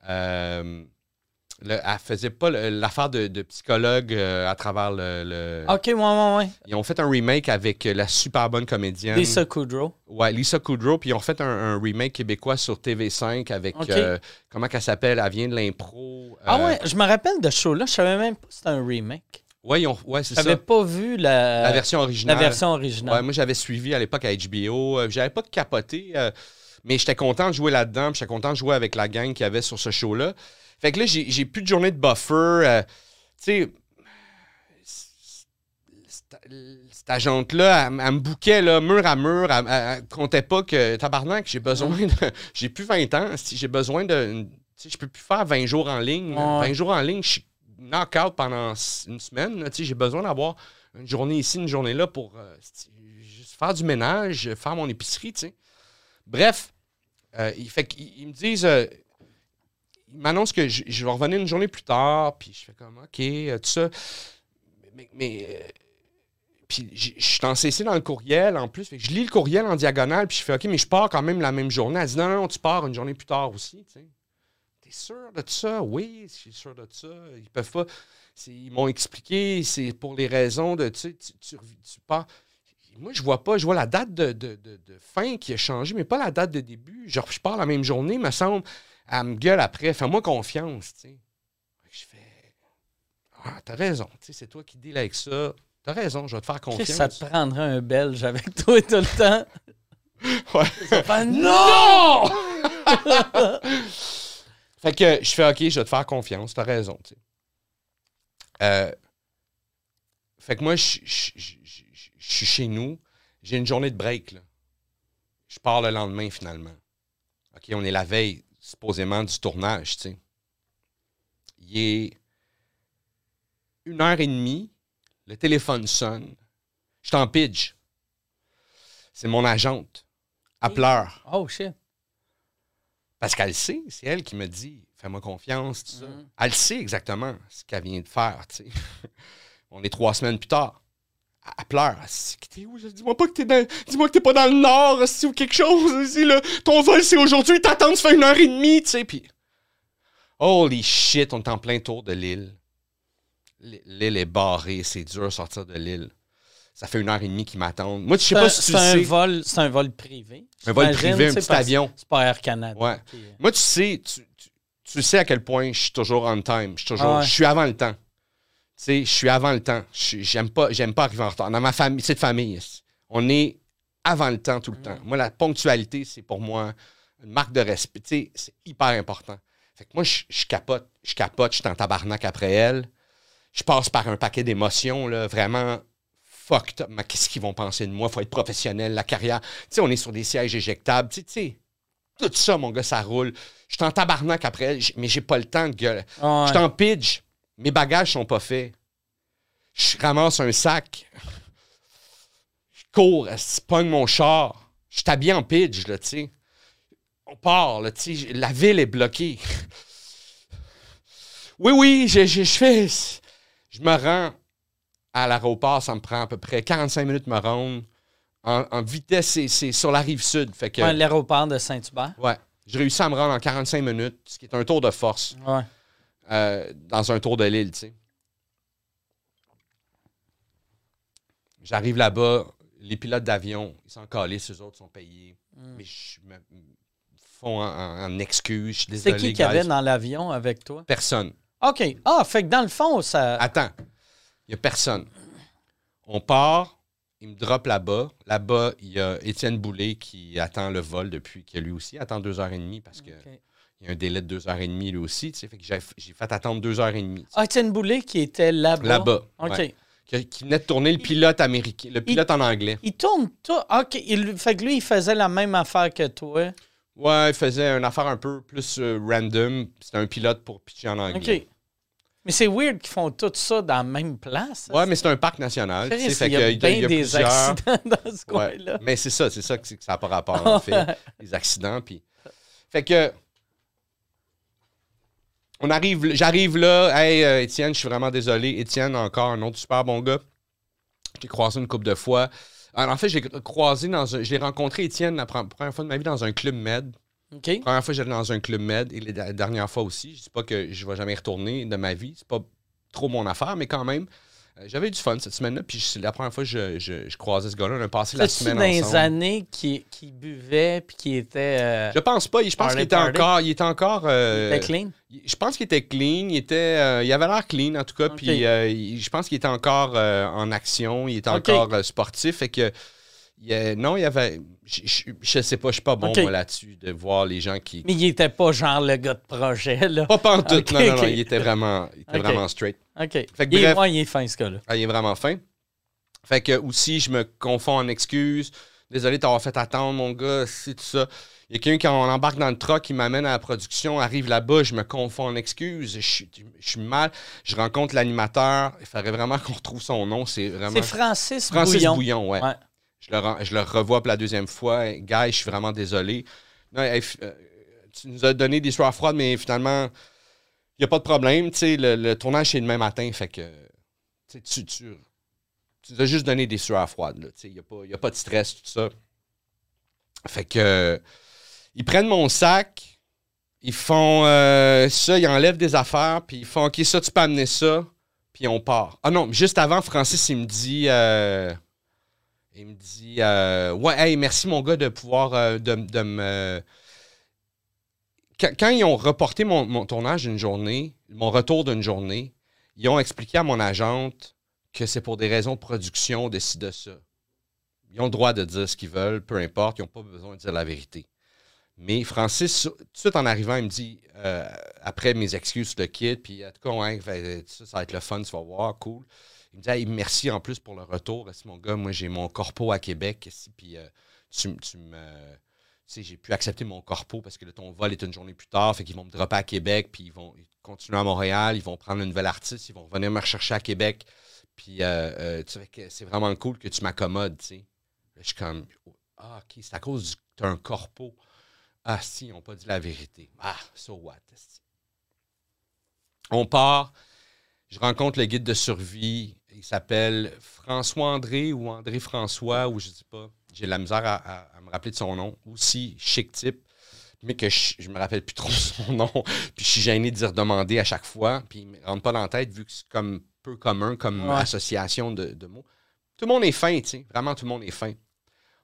Euh, le- elle faisait pas l'affaire de, de psychologue euh, à travers le. le- OK, ouais, ouais, ouais. Ils ont fait un remake avec la super bonne comédienne. Lisa Kudrow. Ouais, Lisa Kudrow, puis ils ont fait un, un remake québécois sur TV5 avec. Euh, comment qu'elle s'appelle? Elle vient de l'impro. Ah ouais, je me rappelle de ce show-là. Je savais même pas que c'était un remake. Ouais, ils ont- ouais c'est J'avais ça. pas vu la, La version la originale. version Ouais, originale. moi, j'avais suivi à l'époque à HBO. J'avais pas capoté, mais j'étais content de jouer là-dedans. J'étais content de jouer avec la gang qu'il y avait sur ce show-là. Fait que là, j'ai j'ai plus de journée de buffer. euh, tu sais, cette- agente-là, elle, elle me bouquait là, mur à mur. Elle, elle- elle comptait pas que, tabarnak, j'ai besoin de. J'ai plus 20 ans. Si j'ai besoin de. tu sais, Je peux plus faire 20 jours en ligne. Ouais. 20 jours en ligne, je suis knock-out pendant une semaine. Tu sais, J'ai besoin d'avoir une journée ici, une journée là pour euh, juste faire du ménage, faire mon épicerie. tu sais. Bref, euh, il ils me disent. euh, ils m'annoncent que je, vais revenir une journée plus tard, puis je fais comme, OK, euh, tout ça. Mais, puis je suis en CC dans le courriel en plus. Je lis le courriel en diagonale, puis je fais OK, mais je pars quand même la même journée. Elle dit non, non, tu pars une journée plus tars aussi. tu sais. T'es sûr de ça? Oui, je suis sûr de ça. Ils peuvent pas. Ils m'ont expliqué, c'est pour les raisons de tu, tu, tu, tu pars. Moi, je vois pas, je vois la date de, de- de- de fin qui a changé, mais pas la date de début. Genre, je pars la même journée, me semble. Elle me gueule après, fais-moi confiance, tu sais. Je fais. Ah, t'as raison, tu sais, c'est toi qui deal avec ça. T'as raison, je vais te faire confiance. ça te prendrait un belge avec toi tout le temps? Ouais. Non! Fait que je fais OK, je vais te faire confiance, t'as raison. tu sais. Euh, fait que moi, je je- je- je- suis chez nous, j'ai une journée de break. Là. Je pars le lendemain finalement. OK, on est la veille, supposément, du tournage. tu sais. Il est une heure et demie, le téléphone sonne, je t'en pidge. C'est mon agente. Elle pleure. Oh shit. Parce qu'elle sait, c'est elle qui me dit fais-moi confiance, tout ça. Mhm. Elle sait exactement ce qu'elle vient de faire, tu sais. On est trois semaines plus tard. Elle- pleure. T'es où? Dis-moi pas que t'es dans... Dis-moi que t'es pas dans le nord, ou quelque chose. esti, là. Ton vol, c'est aujourd'hui, t'attends, ça fait une heure et demie, tu sais. Puis, holy shit, on est en plein tour de l'île. L'île est barrée, c'est dur de sortir de l'île. Ça fait une heure et demie qu'ils m'attendent. Moi, je sais pas si tu un sais. vol, c'est un vol privé. Un vol privé, un tu petit avion. C'est pas Air Canada. Ouais. qui- Moi, tu sais, tu, tu- tu sais à quel point je suis toujours on time. Je suis toujours, Ah ouais. je suis avant le temps. Tu sais, je suis avant le temps. J'aime pas, j'aime pas arriver en retard. Dans ma famille, c'est de famille. On est avant le temps tout le temps. Moi, la ponctualité, c'est pour moi une marque de respect. Tu sais, c'est hyper important. Fait que moi, je, je capote, je capote, je suis en tabarnak après elle. Je passe par un paquet d'émotions, là, vraiment fucked up. Mais qu'est-ce qu'ils vont penser de moi? Faut être professionnel, la carrière. Tu sais, on est sur des sièges éjectables. Tu sais, tout ça, mon gars, ça roule. Je suis en tabarnak après elle, mais j'ai pas le temps de gueuler. Ouais. Je suis en pidge. Mes bagages sont pas faits. Je ramasse un sac. Je cours, je pogne mon char. Je suis habillé en pidge, là, tu sais. On part, là, tu sais. La ville est bloquée. Oui, oui, je, je, je fais. Je me rends à l'aéroport, ça me prend à peu près 45 minutes de me rendre. En, en vitesse, c'est- c'est sur la rive sud. Fait que, Ouais, L'aéroport de Saint-Hubert. ouais, j'ai réussi à me rendre en 45 minutes, ce qui est un tour de force Ouais. Euh, dans un tour de l'île, tu sais. J'arrive là-bas, les pilotes d'avion, ils sont calés, eux autres sont payés. Mais je me font en, en, excuse, je suis. C'est qui qu'il y avait dans l'avion avec toi? Personne. OK. Ah, fait que dans le fond, ça. Attends, il n'y a personne. On part, il me drop là-bas. Là-bas, il y a Étienne Boulay qui attend le vol depuis que lui aussi attend deux heures et demie parce qu'il OK. y a un délai de deux heures et demie lui aussi. tu sais, Fait que j'ai fait attendre deux heures et demie. Ah, Étienne Boulay qui était là-bas. Là-bas. OK. ouais. Qui, qui venait de tourner le pilote américain, le pilote en anglais. Il tourne tout. OK. Il... Fait que lui, il faisait la même affaire que toi. Ouais, il faisait une affaire un peu plus euh, random. C'était un pilote pour pitcher en anglais. OK. Mais c'est weird qu'ils font tout ça dans la même place. Ouais, mais c'est un parc national. tu sais, fait il y a bien il y a des plusieurs- accidents dans ce Ouais. coin-là. Mais c'est ça, c'est ça que ça n'a pas rapport, en fait. Les accidents. Puis... Fait que. On arrive, j'arrive là. Hey, euh, Étienne, je suis vraiment désolé. Étienne, encore un autre super bon gars. J'ai croisé une couple de fois. Alors, en fait, j'ai croisé dans un. J'ai rencontré Étienne la pre- première fois de ma vie dans un club med. OK. La première fois, j'allais dans un club med et la dernière fois aussi. Je dis pas que je vais jamais y retourner de ma vie. C'est pas trop mon affaire, mais quand même. Euh, J'avais eu du fun cette semaine-là, puis c'est la première fois que je, je- je croisais ce gars-là. On a passé la semaine dans les ensemble. années qui, qui buvait puis qui était, euh, Je pense pas. Je pense qu'il était encore. Il était encore. euh, était clean? Je pense qu'il était clean. Il était. euh, il avait l'air clean en tout cas. Puis il- je pense qu'il était encore en action. Il était encore sportif. Fait que. Il a- non, il y avait. Je, je, sais pas. Je suis pas bon moi là-dessus de voir les gens qui. Mais il était pas genre le gars de projet, là. Pas pantoute. Ok, non, non, non. Il était vraiment. Il était vraiment straight. OK. que il, bref. ouais, il est fin, ce gars-là. Ah, il est vraiment fin. Fait que aussi, je me confonds en excuses. Désolé de t'avoir fait attendre, mon gars, c'est tout ça. Il y a quelqu'un qui on embarque dans le truck, qui m'amène à la production, arrive là-bas, je me confonds en excuses. Je, suis- je suis mal. Je rencontre l'animateur. Il faudrait vraiment qu'on retrouve son nom. C'est vraiment. C'est Francis, Francis Bouillon. Bouillon, ouais. Ouais. Je, le, revois pour la deuxième fois. Guy, je suis vraiment désolé. Euh, tu nous as donné des soirs froides, mais finalement, il n'y a pas de problème. Le, le tournage, c'est demain matin. Fait que tu, tu, tu, nous as juste donné des sueurs froides. Il n'y a, pas- a pas de stress, tout ça. Fait que ils prennent mon sac, ils font euh, ça, ils enlèvent des affaires, puis ils font OK, ça, tu peux amener ça, puis on part. Ah non, juste avant, Francis, il me dit. euh, il me dit euh, Ouais, hey, merci mon gars de pouvoir euh, de, de me. Quand, ils ont reporté mon, mon tournage d'une journée, mon retour d'une journée, ils ont expliqué à mon agente que c'est pour des raisons de production, de ci, de ça. Ils ont le droit de dire ce qu'ils veulent, peu importe, ils n'ont pas besoin de dire la vérité. Mais Francis, tout de suite en arrivant, il me dit, euh, après mes excuses le kit, puis en tout cas, ça, ça va être le fun, tu vas voir, cool. Il me dit, merci en plus pour le retour. C'est mon gars, moi j'ai mon corpo à Québec, ici, puis euh, tu, tu me. Tu sais, j'ai pu accepter mon corpo parce que ton vol est une journée plus tard, fait qu'ils vont me dropper à Québec, puis ils vont continuer à Montréal, ils vont prendre un nouvel artiste, ils vont venir me rechercher à Québec. Puis, euh, euh, c'est vraiment cool que tu m'accommodes, Je suis comme, ah, OK, c'est à cause du tu as un corpo. Ah, si, ils n'ont pas dit la vérité. Ah, so what? On part. Je rencontre le guide de survie. Il s'appelle François-André ou André-François, ou je ne sais pas. J'ai de la misère à, à- à me rappeler de son nom. Aussi, chic type, mais que je, je me rappelle plus trop son nom. Puis je suis gêné de dire demander à chaque fois. Puis il ne me rentre pas dans la tête vu que c'est comme peu commun comme Ouais. association de, de mots. Tout le monde est fin, tu sais. Vraiment, tout le monde est fin.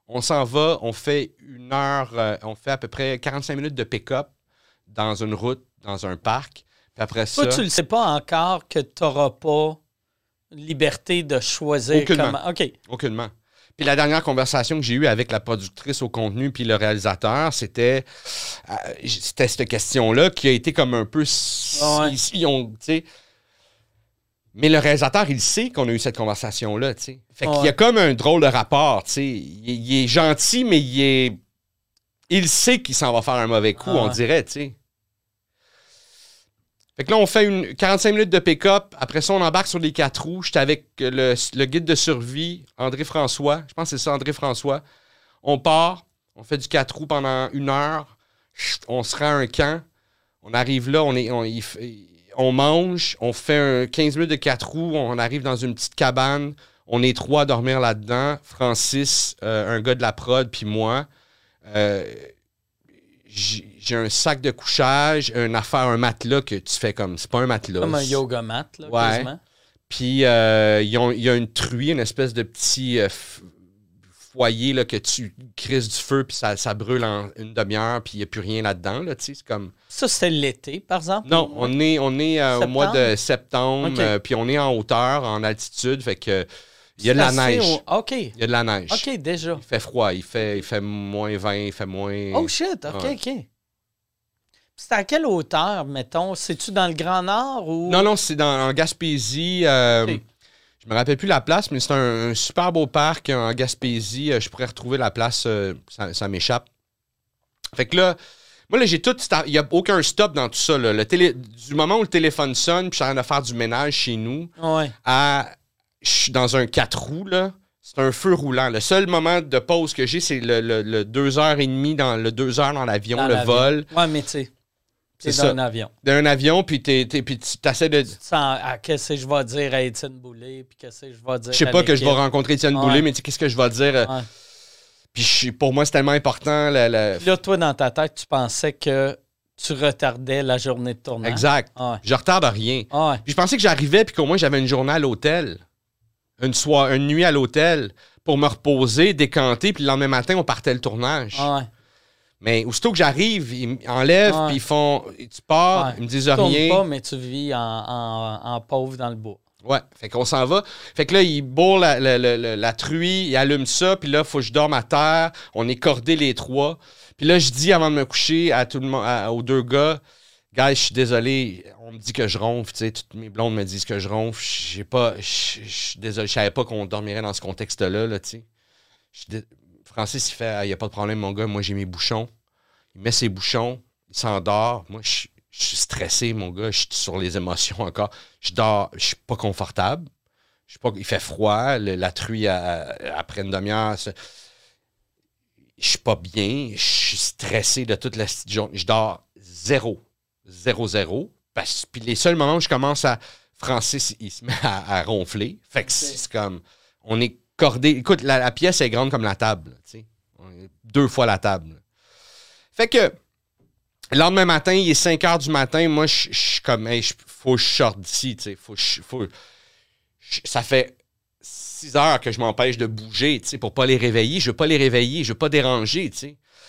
On s'en va, on fait une heure, euh, on fait à peu près 45 minutes de pick-up dans une route, dans un parc. Puis après ça. Toi, tu le sais pas encore que tu n'auras pas liberté de choisir Aucunement. comment. OK. Aucunement. Puis la dernière conversation que j'ai eue avec la productrice au contenu puis le réalisateur, c'était euh, c'était cette question-là qui a été comme un peu... Ah ouais. ils- ont, mais le réalisateur, il sait qu'on a eu cette conversation-là, tu sais. Fait qu'il y a Ouais. comme un drôle de rapport, tu sais. Il, il est gentil, mais il est... Il sait qu'il s'en va faire un mauvais coup, Ah on dirait, tu sais. Fait que là, on fait une 45 minutes de pick-up. Après ça, on embarque sur les quatre roues. J'étais avec le, guide de survie, André François. Je pense que c'est ça, André François. On part, on fait du quatre roues pendant une heure. On se rend à un camp. On arrive là, on, est, on mange, on fait un 15 minutes de quatre roues, on arrive dans une petite cabane. On est trois à dormir là-dedans. Francis, euh, un gars de la prod, puis moi. Euh, j'ai un sac de couchage, une affaire, un matelas que tu fais comme. C'est pas un matelas. Comme un c'est- yoga mat, là, Ouais. quasiment. Puis euh, il y a une truie, une espèce de petit euh, foyer là, que tu crises du feu, puis ça, ça brûle en une demi-heure, puis il n'y a plus rien là-dedans. Là, tu sais, c'est comme... Ça, c'était l'été, par exemple? Non, on est, on est euh, au mois de septembre, puis on est en hauteur, en altitude, fait que il y a de la neige. au- OK. Il y a de la neige. OK, déjà. Il fait froid, il fait, il fait moins 20, il fait moins... Oh shit, OK, Ouais. OK. C'est à quelle hauteur, mettons? C'est-tu dans le Grand Nord ou? Non, non, c'est dans, en Gaspésie. euh, Ok. Je me rappelle plus la place, mais c'est un, un super beau parc en Gaspésie. Euh, Je pourrais retrouver la place, euh, ça, ça m'échappe. Fait que là, moi, là, j'ai tout. Il n'y a aucun stop dans tout ça. là. Le télé, du moment où le téléphone sonne, puis je suis en train de faire du ménage chez nous, Ouais. à. Je suis dans un 4 roues, là. C'est un feu roulant. Le seul moment de pause que j'ai, c'est le, le, le deux heures et demie dans le deux heures dans l'avion, le vol Ouais, mais tu sais, C'est c'est ça. dans un avion. d'un avion, puis t'es- t'es- puis tu essaies de. Tu te sens à qu'est-ce que je vais dire à Étienne Boulay, puis qu'est-ce que je vais dire Je sais pas que je vais rencontrer Étienne Ouais. Boulay, mais tu sais, qu'est-ce que je vais dire? euh, Ouais. Puis pour moi, c'est tellement important. Puis là, toi, dans ta tête, tu pensais que tu retardais la journée de tournage. Exact. Ouais. Je retarde rien. Puis je pensais que j'arrivais puis qu'au moins j'avais une journée à l'hôtel. Une soirée, une nuit à l'hôtel pour me reposer, décanter, puis le lendemain matin, on partait le tournage. Ouais. Mais aussitôt que j'arrive, ils m'enlèvent, Ouais. puis ils font Tu pars, Ouais. ils me disent Tu rien. pas, mais tu vis en, en, en pauvre dans le bois. Ouais, fait qu'on s'en va. Fait que là, il bourre la, la, la- la- la truie, il allume ça, puis là, faut que je dorme à terre. On est cordés les trois. Puis là, je dis avant de me coucher à tout le monde, à- aux deux gars, Guys, je suis désolé, on me dit que je ronfle, tu sais, toutes mes blondes me disent que je ronfle. J'ai pas. Je suis désolé, je savais pas qu'on dormirait dans ce contexte-là, là, tu sais. Francis, il fait, il y a pas de problème, mon gars, moi j'ai mes bouchons. Il met ses bouchons, il s'endort. Moi, je suis stressé, mon gars, je suis sur les émotions encore. Je dors, je suis pas confortable. Pas, il fait froid, la truie à- après une demi-heure. Je suis pas bien, je suis stressé de toute la journée. Je dors zéro, zéro, zéro. Parce, puis les seuls moments où je commence à. Francis, il se met à, à ronfler. Fait que c'est comme. On est cordé. Écoute, la, la pièce est grande comme la table. tu sais. On est Deux fois la table. Fait que. Le lendemain matin, il est 5 heures du matin. Moi, je suis comme, hey, faut que je sorte d'ici. Faut, faut, ça fait 6 heures que je m'empêche de bouger pour pas les réveiller. Je veux pas les réveiller. Je veux pas déranger.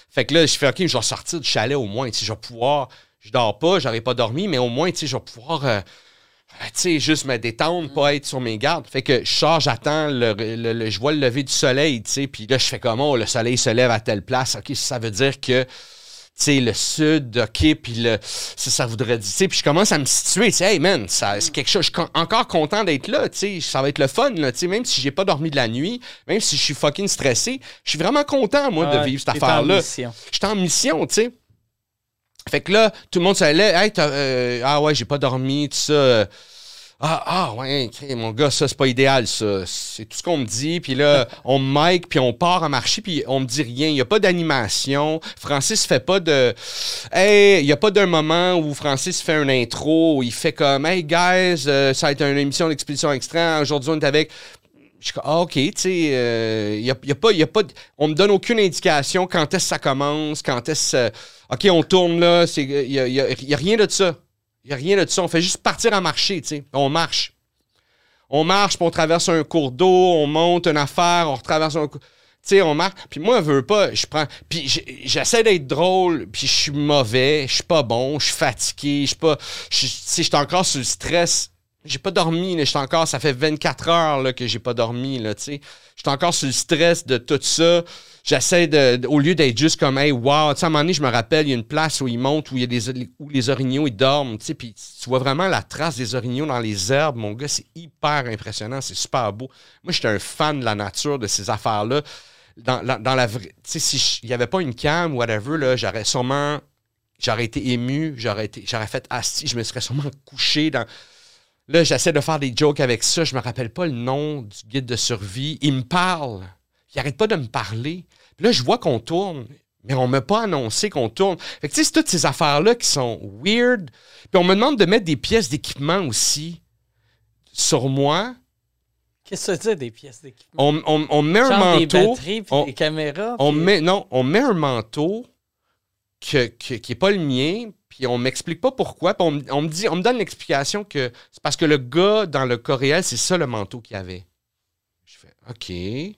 Fait que là, je fais, OK, je vais sortir du chalet au moins. Je vais pouvoir. Je dors pas, j'aurais pas dormi, mais au moins, tu sais, je vais pouvoir. euh, euh, tu sais, juste me détendre, pas être sur mes gardes. Fait que je sors, j'attends, le, le- le- je vois le lever du soleil, tu sais, puis là, je fais comment, oh, le soleil se lève à telle place, OK, ça veut dire que, tu sais, le sud, OK, puis le, ça, ça voudrait dire, puis je commence à me situer, tu sais, hey, man, ça, c'est quelque chose, je suis encore content d'être là, tu sais, ça va être le fun, là, tu sais, même si j'ai pas dormi de la nuit, même si je suis fucking stressé, je suis vraiment content, moi, de vivre cette affaire-là. mission. J'étais en mission, tu sais. Fait que là, tout le monde lève. Hey, euh, ah ouais, j'ai pas dormi, tout ça. Ah, ah ouais, mon gars, ça, c'est pas idéal, ça. C'est tout ce qu'on me dit. Puis là, on me mic, puis on part à marcher, puis on me dit rien. Il y a pas d'animation. Francis fait pas de... Hey, il y a pas d'un moment où Francis fait un intro, où il fait comme, hey, guys, euh, ça va être une émission d'Expédition Extrême. Aujourd'hui, on est avec... Je suis comme, ah, OK, tu sais, euh, y a, pas, y a pas, on me donne aucune indication quand est-ce que ça commence, quand est-ce. euh, OK, on tourne là, il n'y a, y a- y a rien de ça. Il n'y a rien de ça. On fait juste partir à marcher, tu sais. On marche. On marche, puis on traverse un cours d'eau, on monte une affaire, on retraverse un cours. Tu sais, on marche. Puis moi, je veux pas, je prends. Puis j'essaie d'être drôle, puis je suis mauvais, je suis pas bon, je suis fatigué, je suis pas. Tu sais, je suis encore sur le stress j'ai pas dormi, là, encore, ça fait 24 heures là, que j'ai pas dormi, là, tu sais. J'étais encore sur le stress de tout ça. J'essaie de, au lieu d'être juste comme, hey, wow, tu sais, à un moment donné, je me rappelle, il y a une place où ils montent, où il y a des, où les orignaux, ils dorment, tu sais, puis tu vois vraiment la trace des orignaux dans les herbes, mon gars, c'est hyper impressionnant, c'est super beau. Moi, j'étais un fan de la nature, de ces affaires-là. Dans, dans la vraie, tu sais, s'il n'y avait pas une cam, whatever, là, j'aurais sûrement, j'aurais été ému, j'aurais été, j'aurais fait assis, je me serais sûrement couché dans, Là, j'essaie de faire des jokes avec ça. Je me rappelle pas le nom du guide de survie. Il me parle. Il arrête pas de me parler. Puis là, je vois qu'on tourne, mais on m'a pas annoncé qu'on tourne. Fait que tu sais, c'est toutes ces affaires-là qui sont weird. Puis on me demande de mettre des pièces d'équipement aussi sur moi. Qu'est-ce que c'est des pièces d'équipement? On, on- on met un Genre des manteau. batteries puis on- des caméras. On met, non, on met un manteau que, qui n'est pas le mien, puis on m'explique pas pourquoi. Puis on, me- dit, on donne l'explication que c'est parce que le gars dans le cas réel, c'est ça le manteau qu'il avait. Je fais OK.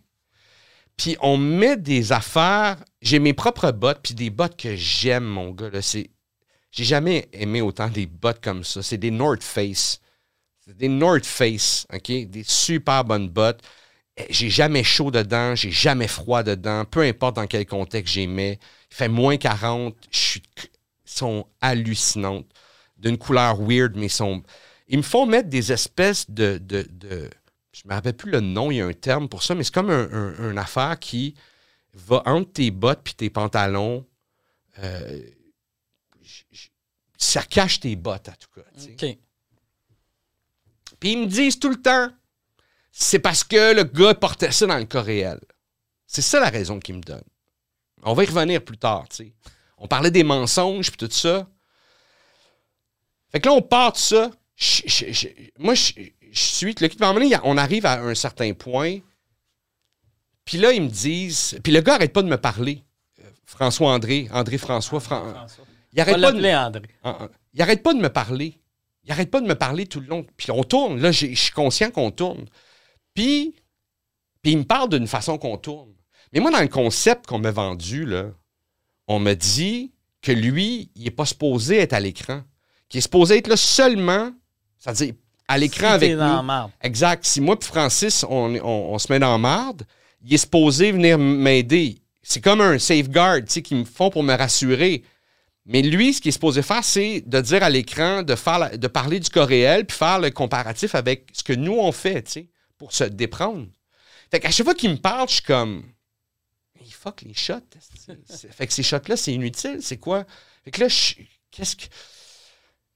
Puis on met des affaires. J'ai mes propres bottes, puis des bottes que j'aime, mon gars. Là, c'est, j'ai jamais aimé autant des bottes comme ça. C'est des North Face. C'est des North Face, OK? Des super bonnes bottes. Eh, J'ai jamais chaud dedans, j'ai jamais froid dedans, peu importe dans quel contexte j'ai mets. Fait moins 40, je suis, sont hallucinantes. D'une couleur weird, mais sont. Ils me font mettre des espèces de. de, de- je me rappelle plus le nom, il y a un terme pour ça, mais c'est comme un, un- une affaire qui va entre tes bottes puis tes pantalons. euh, ça cache tes bottes, en tout cas. tu sais. OK. Puis ils me disent tout le temps, c'est parce que le gars portait ça dans le cas réel. C'est ça la raison qu'ils me donnent. On va y revenir plus tard, tu sais. On parlait des mensonges puis tout ça. Fait que là, on part de ça. Je- je- je- moi, je, suis le donné, on arrive à un certain point. Puis là, ils me disent... Puis le gars arrête pas de me parler. François-André, André-François. Fran- François. il On arrête va pas de... André. Ah, ah. Il arrête pas de me parler. Il arrête pas de me parler tout le long. Puis on tourne. Là, je suis conscient qu'on tourne. Puis, puis il me parle d'une façon qu'on tourne. Mais moi, dans le concept qu'on m'a vendu, là, on me dit que lui, il n'est pas supposé être à l'écran. Qu'il est supposé être là seulement, c'est-à-dire à l'écran Si avec nous. dans marde. Exact. Si moi et Francis, on, on- on se met dans la marde, il est supposé venir m'aider. C'est comme un safeguard, tu sais, qu'ils me font pour me rassurer. Mais lui, ce qu'il est supposé faire, c'est de dire à l'écran, de, faire la- de parler du cas réel, puis faire le comparatif avec ce que nous, on fait, tu sais, pour se déprendre. Fait qu'à chaque fois qu'il me parle, je suis comme... Fuck les shots. Fait que ces shots-là, c'est inutile. C'est quoi? Fait que là, je- qu'est-ce que...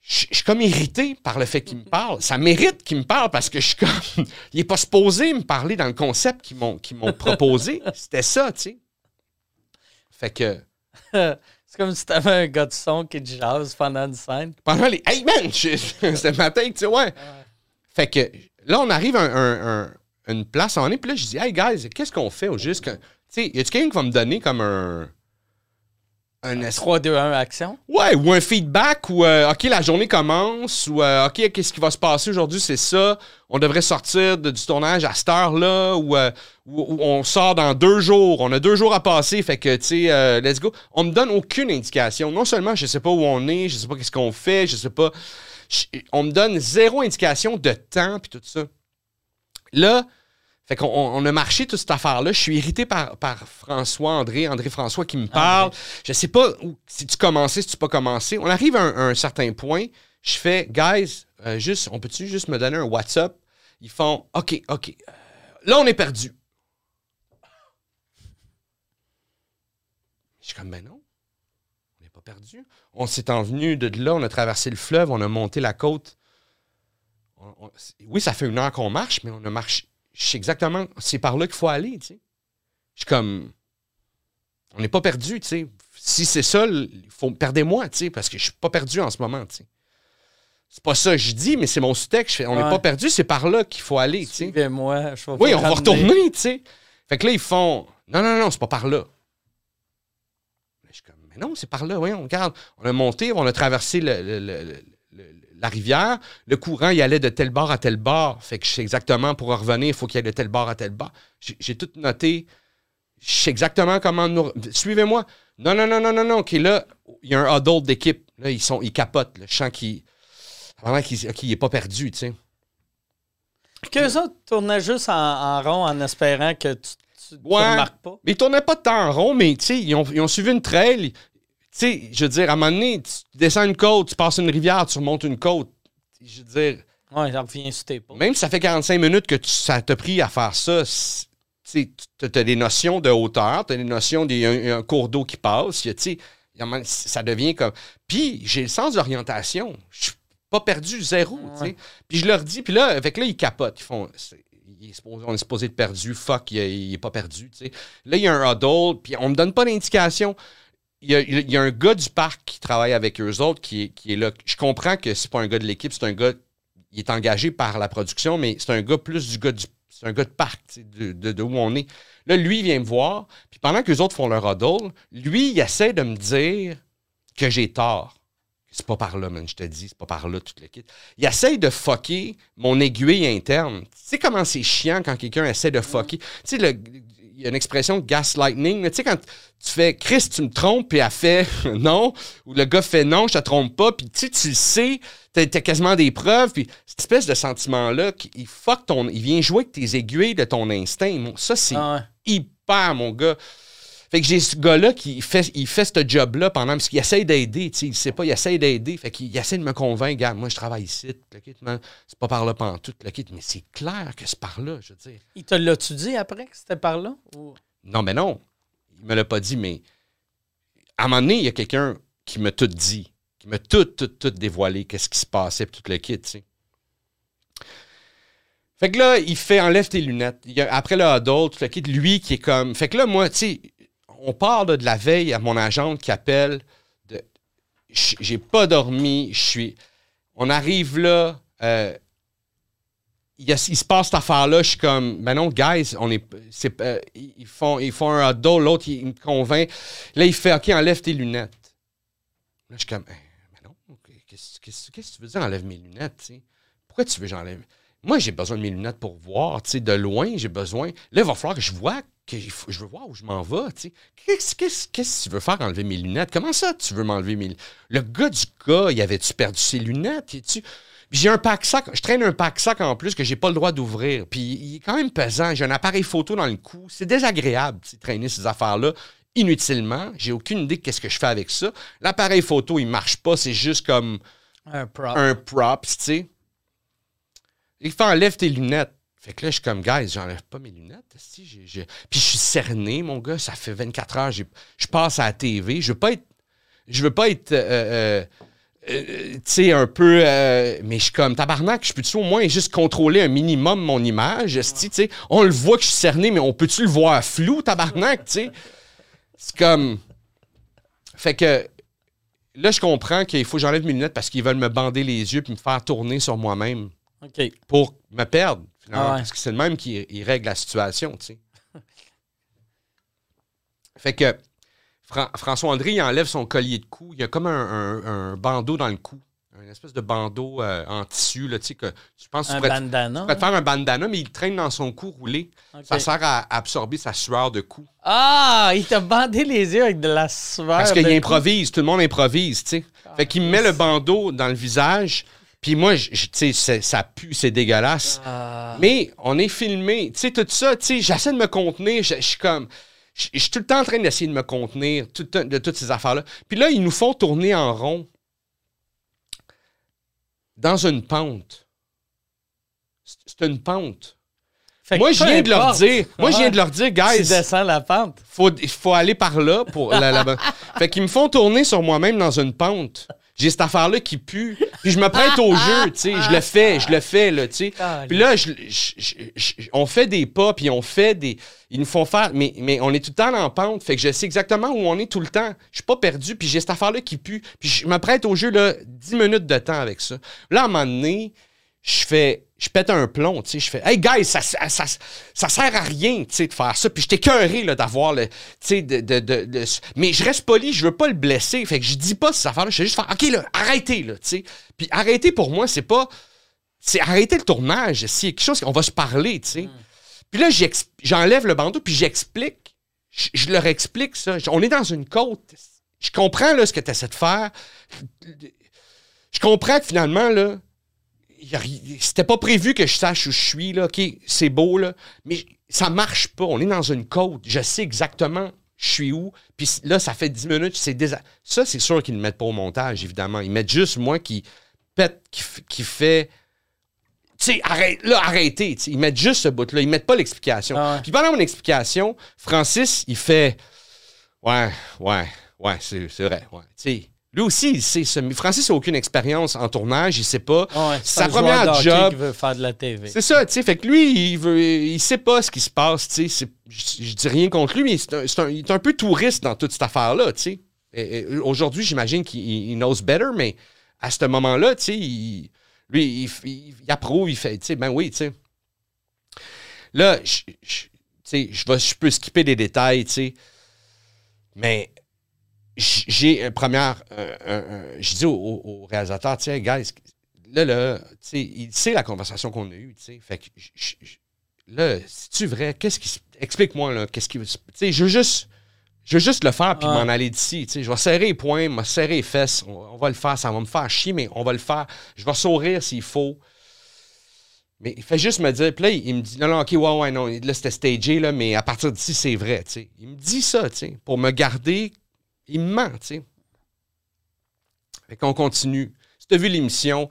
Je je suis comme irrité par le fait qu'il me parle. Ça mérite qu'il me parle parce que je suis comme. Il n'est pas supposé me parler dans le concept qu'ils m'ont proposé. C'était ça, tu sais. Fait que C'est comme si t'avais un gars de son qui te jase pendant une scène. pendant les. Hey man! C'était ma tête, tu sais, ouais. Fait que là, on arrive à un- un- un- une place en est, puis là, je dis, hey guys, qu'est-ce qu'on fait au juste? Tu sais, y a-tu quelqu'un qui va me donner comme un. Un es- 3, 2, 1, action? Ouais, ou un feedback où, euh, OK, la journée commence, ou, euh, OK, qu'est-ce qui va se passer aujourd'hui, c'est ça. On devrait sortir de- du tournage à cette heure-là, ou, euh, ou- ou on sort dans deux jours. On a deux jours à passer, fait que, tu sais, let's go. On me donne aucune indication. Non seulement je sais pas où on est, je sais pas qu'est-ce qu'on fait, je sais pas. Je- on me donne zéro indication de temps, puis tout ça. Là, fait qu'on on- on a marché toute cette affaire-là. Je suis irrité par, par François, André, André-François qui me parle. Je sais pas où- si tu commençais, si tu pas commencé. On arrive à un, à un certain point. Je fais, guys, euh, juste, on peut-tu juste me donner un WhatsApp? Ils font, OK, OK. là, on est perdu. Je suis comme, ben non, on n'est pas perdu. On s'est envenu de là, on a traversé le fleuve, on a monté la côte. On- on- c'est- oui, ça fait une heure qu'on marche, mais on a marché. Je sais exactement, c'est par là qu'il faut aller, tu sais. Je suis comme, on n'est pas perdu, tu sais. Si c'est ça, il faut perdez-moi, tu sais, parce que je suis pas perdu en ce moment, tu sais. C'est pas ça que je dis, mais c'est mon sous-texte. Je fais, On n'est Ouais. pas perdu, c'est par là qu'il faut aller, tu sais. Suivez-moi. je Oui, on va retourner, tu sais. Fait que là, ils font Non, non, non, c'est pas par là. Je suis comme Mais non, c'est par là, voyons, regarde. On a monté, on a traversé le- le- le- le- le- la rivière. Le courant, il allait de tel bord à tel bord. Fait que je sais exactement pour revenir, il faut qu'il y ait de tel bord à tel bord. J'ai tout noté. Je sais exactement comment nous. Suivez-moi. Non, non, non, non, non, non. OK, là, il y a un huddle d'équipe. Là, ils, sont, ils capotent. là. Je sens qu'il. N'est pas perdu, tu sais. Qu'eux autres tournaient juste en, en rond en espérant que tu, tu, Ouais. remarques pas. Mais ils tournaient pas de temps en rond, mais tu sais, ils ont, ils ont suivi une trail. Tu sais, je veux dire, à un moment donné, tu descends une côte, tu passes une rivière, tu remontes une côte. Je veux dire, Ouais, ça revient sur tes pas. même si ça fait 45 minutes que tu- ça t'a pris à faire ça, tu sais, tu as des notions de hauteur, tu as des notions d'un un, un cours d'eau qui passe, tu sais, ça devient comme... Puis j'ai le sens d'orientation. Je suis pas perdu, zéro, tu sais. Puis je leur dis, puis là, avec là, ils capotent. Ils font... c'est- il est supposé- on est supposé être perdu, fuck, il, il est pas perdu. Là, il y a un huddle, puis on me donne pas d'indication. Il y, a, un gars du parc qui travaille avec eux autres qui est, qui est là. Je comprends que c'est pas un gars de l'équipe, c'est un gars il est engagé par la production, mais c'est un gars plus du gars du. C'est un gars de parc, de, de- où on est. Là, lui, il vient me voir, puis pendant que les autres font leur huddle, lui, il essaie de me dire que j'ai tort. C'est pas par là, man, je te dis, c'est pas par là, tout le kit. Il essaie de fucker mon aiguille interne. Tu sais comment c'est chiant quand quelqu'un essaie de fucker? Tu sais, le- y a une expression gaslighting. Tu sais, quand tu fais Chris, tu me trompes, puis elle fait non, ou le gars fait non, je te trompe pas, puis tu sais, tu le sais, t'as quasiment des preuves, puis cette espèce de sentiment-là, qui- il fuck ton. Il vient jouer avec tes aiguilles de ton instinct. Ça, c'est Ah ouais. hyper, mon gars. Fait que j'ai ce gars-là qui fait, il fait ce job-là pendant. Parce qu'il essaye d'aider, tu sais. Il sait pas, il essaye d'aider. Fait qu'il essaie de me convaincre, gars, moi, je travaille ici, le kit, man. C'est pas par là pantoute, le kit. Mais c'est clair que c'est par là, je veux dire. Il te l'a-tu dit après que c'était par là? Ou- Non, mais non. Il me l'a pas dit, mais à un moment donné, il y a quelqu'un qui m'a tout dit, qui m'a tout, tout, tout dévoilé, qu'est-ce qui se passait, puis tout le kit, tu sais. Fait que là, il fait enlève tes lunettes. Il y a- après le huddle, tout le kit, lui qui est comme. Fait que là, moi, tu sais, on parle là, de la veille à mon agente qui appelle. de J'ai pas dormi, je suis. On arrive là. euh, il, se passe cette affaire-là, je suis comme, ben non, guys, on est, euh, ils, font, ils font un huddle, l'autre, il, me convainc. Là, il fait, OK, enlève tes lunettes. Là, je suis comme, Eh, ben non, qu'est-ce, que tu veux dire, enlève mes lunettes? Pourquoi tu veux que j'enlève? Moi, j'ai besoin de mes lunettes pour voir, tu sais, de loin, j'ai besoin. Là, il va falloir que je vois, que je veux voir où je m'en vais, tu sais. Qu'est-ce, qu'est-ce, qu'est-ce que tu veux faire, enlever mes lunettes? Comment ça, tu veux m'enlever mes lunettes? Le gars du gars, il avait-tu perdu ses lunettes? Tu puis j'ai un pack-sac, je traîne un pack-sac en plus que j'ai pas le droit d'ouvrir. Puis il est quand même pesant. J'ai un appareil photo dans le cou. C'est désagréable, tu sais, traîner ces affaires-là inutilement. J'ai aucune idée de qu'est-ce que je fais avec ça. L'appareil photo, il marche pas. C'est juste comme Un prop. un props, tu sais. Il fait enlève tes lunettes. Fait que là, je suis comme, guys, j'enlève pas mes lunettes. Si, Puis je suis cerné, mon gars. Ça fait 24 heures. Je passe à la TV. Je veux pas être. Je veux pas être. euh, euh, euh, tu sais, un peu. mais je suis comme, tabarnak, je peux-tu au moins juste contrôler un minimum mon image? sais? On le voit que je suis cerné, mais on peut-tu le voir flou, tabarnak? C'est comme. Fait que. Là, je comprends qu'il faut que j'enlève mes lunettes parce qu'ils veulent me bander les yeux puis me faire tourner sur moi-même Pour me perdre, finalement. Ah ouais. Parce que c'est le même qui il règle la situation, tu sais. fait que Fran- François André, il enlève son collier de cou. Il y a comme un, un- un bandeau dans le cou. Une espèce de bandeau euh, en tissu, là, tu sais, que que tu Un pourrais, bandana. tu pourrais te faire un bandana, mais il traîne dans son cou roulé. Ça sert à absorber sa sueur de cou. Ah, il t'a bandé les yeux avec de la sueur. Parce qu'il improvise, tout le monde improvise, tu sais. Fait qu'il me met le bandeau dans le visage, puis moi, je- tu sais, ça pue, c'est dégueulasse. Ah. Mais on est filmé, tu sais, tout ça, tu sais, j'essaie de me contenir, je suis comme... Je suis tout le temps en train d'essayer de me contenir tout de toutes ces affaires-là. Puis là, ils nous font tourner en rond dans une pente. C'est une pente. Fait Moi, je viens de leur dire, moi, je viens de leur dire, Tu guys, descends la pente. faut, il faut aller par là pour la- Fait qu'ils me font tourner sur moi-même dans une pente. J'ai cette affaire-là qui pue. Puis je me prête au jeu, tu sais. Je le fais, je le fais, là, tu sais. Puis là, je- je- je- je- on fait des pas, puis on fait des... Ils nous font faire... Mais, mais on est tout le temps en pente, fait que je sais exactement où on est tout le temps. Je suis pas perdu, puis j'ai cette affaire-là qui pue. Puis je me prête au jeu, là, 10 minutes de temps avec ça. Là, à un moment donné, je fais... Je pète un plomb, tu sais. Je fais, hey, guys, ça, ça, ça, ça sert à rien, tu sais, de faire ça. Puis j'étais cœuré, là, d'avoir le. Tu sais, de, de, de- de- Mais je reste poli, je veux pas le blesser. Fait que je dis pas ces affaires-là. Je fais juste faire, OK, là, arrêtez, là, tu sais. Puis arrêter pour moi, c'est pas. C'est arrêter le tournage. A quelque chose, on va se parler, tu sais. Puis là, j'enlève le bandeau, puis j'explique. Je, je leur explique ça. On est dans une côte. Je comprends, là, ce que tu essaies de faire. Je comprends que finalement, là, c'était pas prévu que je sache où je suis, là. OK, c'est beau, là. Mais ça marche pas. On est dans une côte. Je sais exactement je suis où. Puis là, ça fait 10 minutes. C'est désa- Ça, c'est sûr qu'ils ne mettent pas au montage, évidemment. Ils mettent juste moi qui pète, qui, fait. Tu sais, arrête, là, arrêtez. Ils mettent juste ce bout-là. Ils mettent pas l'explication. Ah ouais. Puis pendant mon explication, Francis, il fait. Ouais, ouais, ouais, c'est c'est vrai. Ouais. Tu sais, lui aussi, il sait Francis n'a aucune expérience en tournage. Il sait pas. Ouais, Sa première job. veut faire de la TV. C'est ça, tu sais. Fait que lui, il veut, il sait pas ce qui se passe, tu sais. Je je dis rien contre lui, mais c'est un, un- il est un peu touriste dans toute cette affaire-là, tu sais. Aujourd'hui, j'imagine qu'il il knows better, mais à ce moment-là, tu sais, il- lui, il, il- il approuve, il fait, tu sais, ben oui, tu sais. Là, je, je- peux skipper les détails, tu sais. Mais j'ai un première. un- un- un- je dis au, au- au réalisateur, tiens, guys, là, là, tu sais, il sait la conversation qu'on a eue, tu sais. Fait que, j- j- j- là, c'est-tu vrai? Qu'est-ce qui Explique-moi, là, qu'est-ce qui. Tu sais, je veux juste. Je veux juste le faire puis m'en aller d'ici. tu sais. Je vais serrer les poings, me serrer les fesses. On, on va le faire. Ça va me faire chier, mais on va le faire. Je vais sourire s'il faut. Mais il fait juste me dire. Puis là, il, il me dit non, non, ok, ouais, ouais, non. Là, c'était stagé, là, mais à partir d'ici, c'est vrai. tu sais. Il me dit ça, tu sais, pour me garder. Il me ment, tu sais. Fait qu'on continue. Si tu as vu l'émission,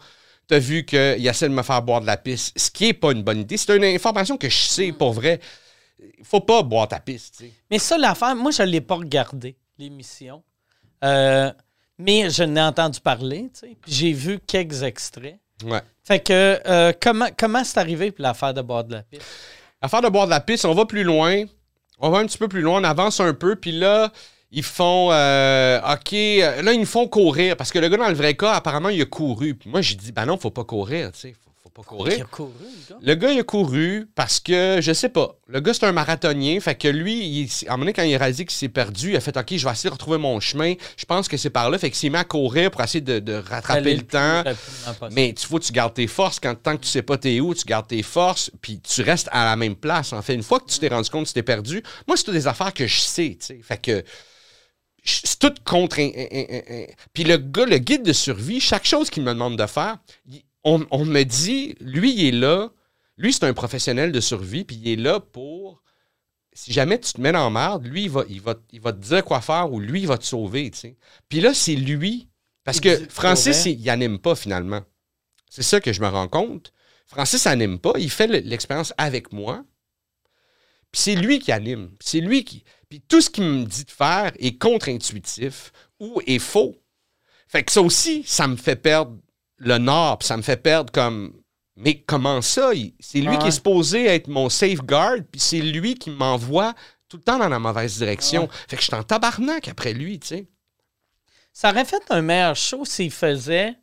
tu as vu qu'il essaie de me faire boire de la piste, ce qui n'est pas une bonne idée. C'est une information que je sais pour vrai. Il faut pas boire ta piste, tu sais. Mais ça, l'affaire, moi, je ne l'ai pas regardé, l'émission. Euh, mais je n'ai entendu parler, tu sais. J'ai vu quelques extraits. Ouais. Fait que, euh, comment comment c'est arrivé pour l'affaire de boire de la piste? Affaire de boire de la piste, on va plus loin. On va un petit peu plus loin, on avance un peu, puis là, ils font euh, OK, euh, là, ils nous font courir. Parce que le gars, dans le vrai cas, apparemment, il a couru. Puis moi, j'ai dit, ben non, faut pas courir, tu sais. Faut, faut pas courir. a couru, le gars? Le gars, il a couru parce que, je sais pas, le gars, c'est un marathonien. Fait que lui, il, à un moment donné, quand il a réalisé qu'il s'est perdu, il a fait OK, je vais essayer de retrouver mon chemin. Je pense que c'est par là. Fait qu'il s'est mis à courir pour essayer de, de rattraper le temps. Mais tu que tu gardes tes forces. Quand tant que tu sais pas t'es où, tu gardes tes forces, puis tu restes à la même place. En fait, une fois que tu t'es rendu compte que tu t'es perdu, moi, c'est toutes des affaires que je sais, tu sais. Fait que c'est tout contre. un- un- un- un- Puis le gars, le guide de survie, chaque chose qu'il me demande de faire, on, on me dit, lui, il est là. Lui, c'est un professionnel de survie, puis il est là pour. Si jamais tu te mets dans merde, lui, il va, il, va, il va te dire quoi faire ou lui, il va te sauver, tu sais. Puis là, c'est lui. Parce que Francis, il, il anime pas finalement. C'est ça que je me rends compte. Francis anime pas. Il fait le- l'expérience avec moi. Puis c'est lui qui anime. C'est lui qui. Puis tout ce qu'il me dit de faire est contre-intuitif ou est faux. Fait que ça aussi, ça me fait perdre le nord. Puis ça me fait perdre comme. Mais comment ça? C'est lui Ouais. qui est supposé être mon safeguard. Puis c'est lui qui m'envoie tout le temps dans la mauvaise direction. Ouais. Fait que je suis en tabarnak après lui, tu sais. Ça aurait fait un meilleur show s'il faisait.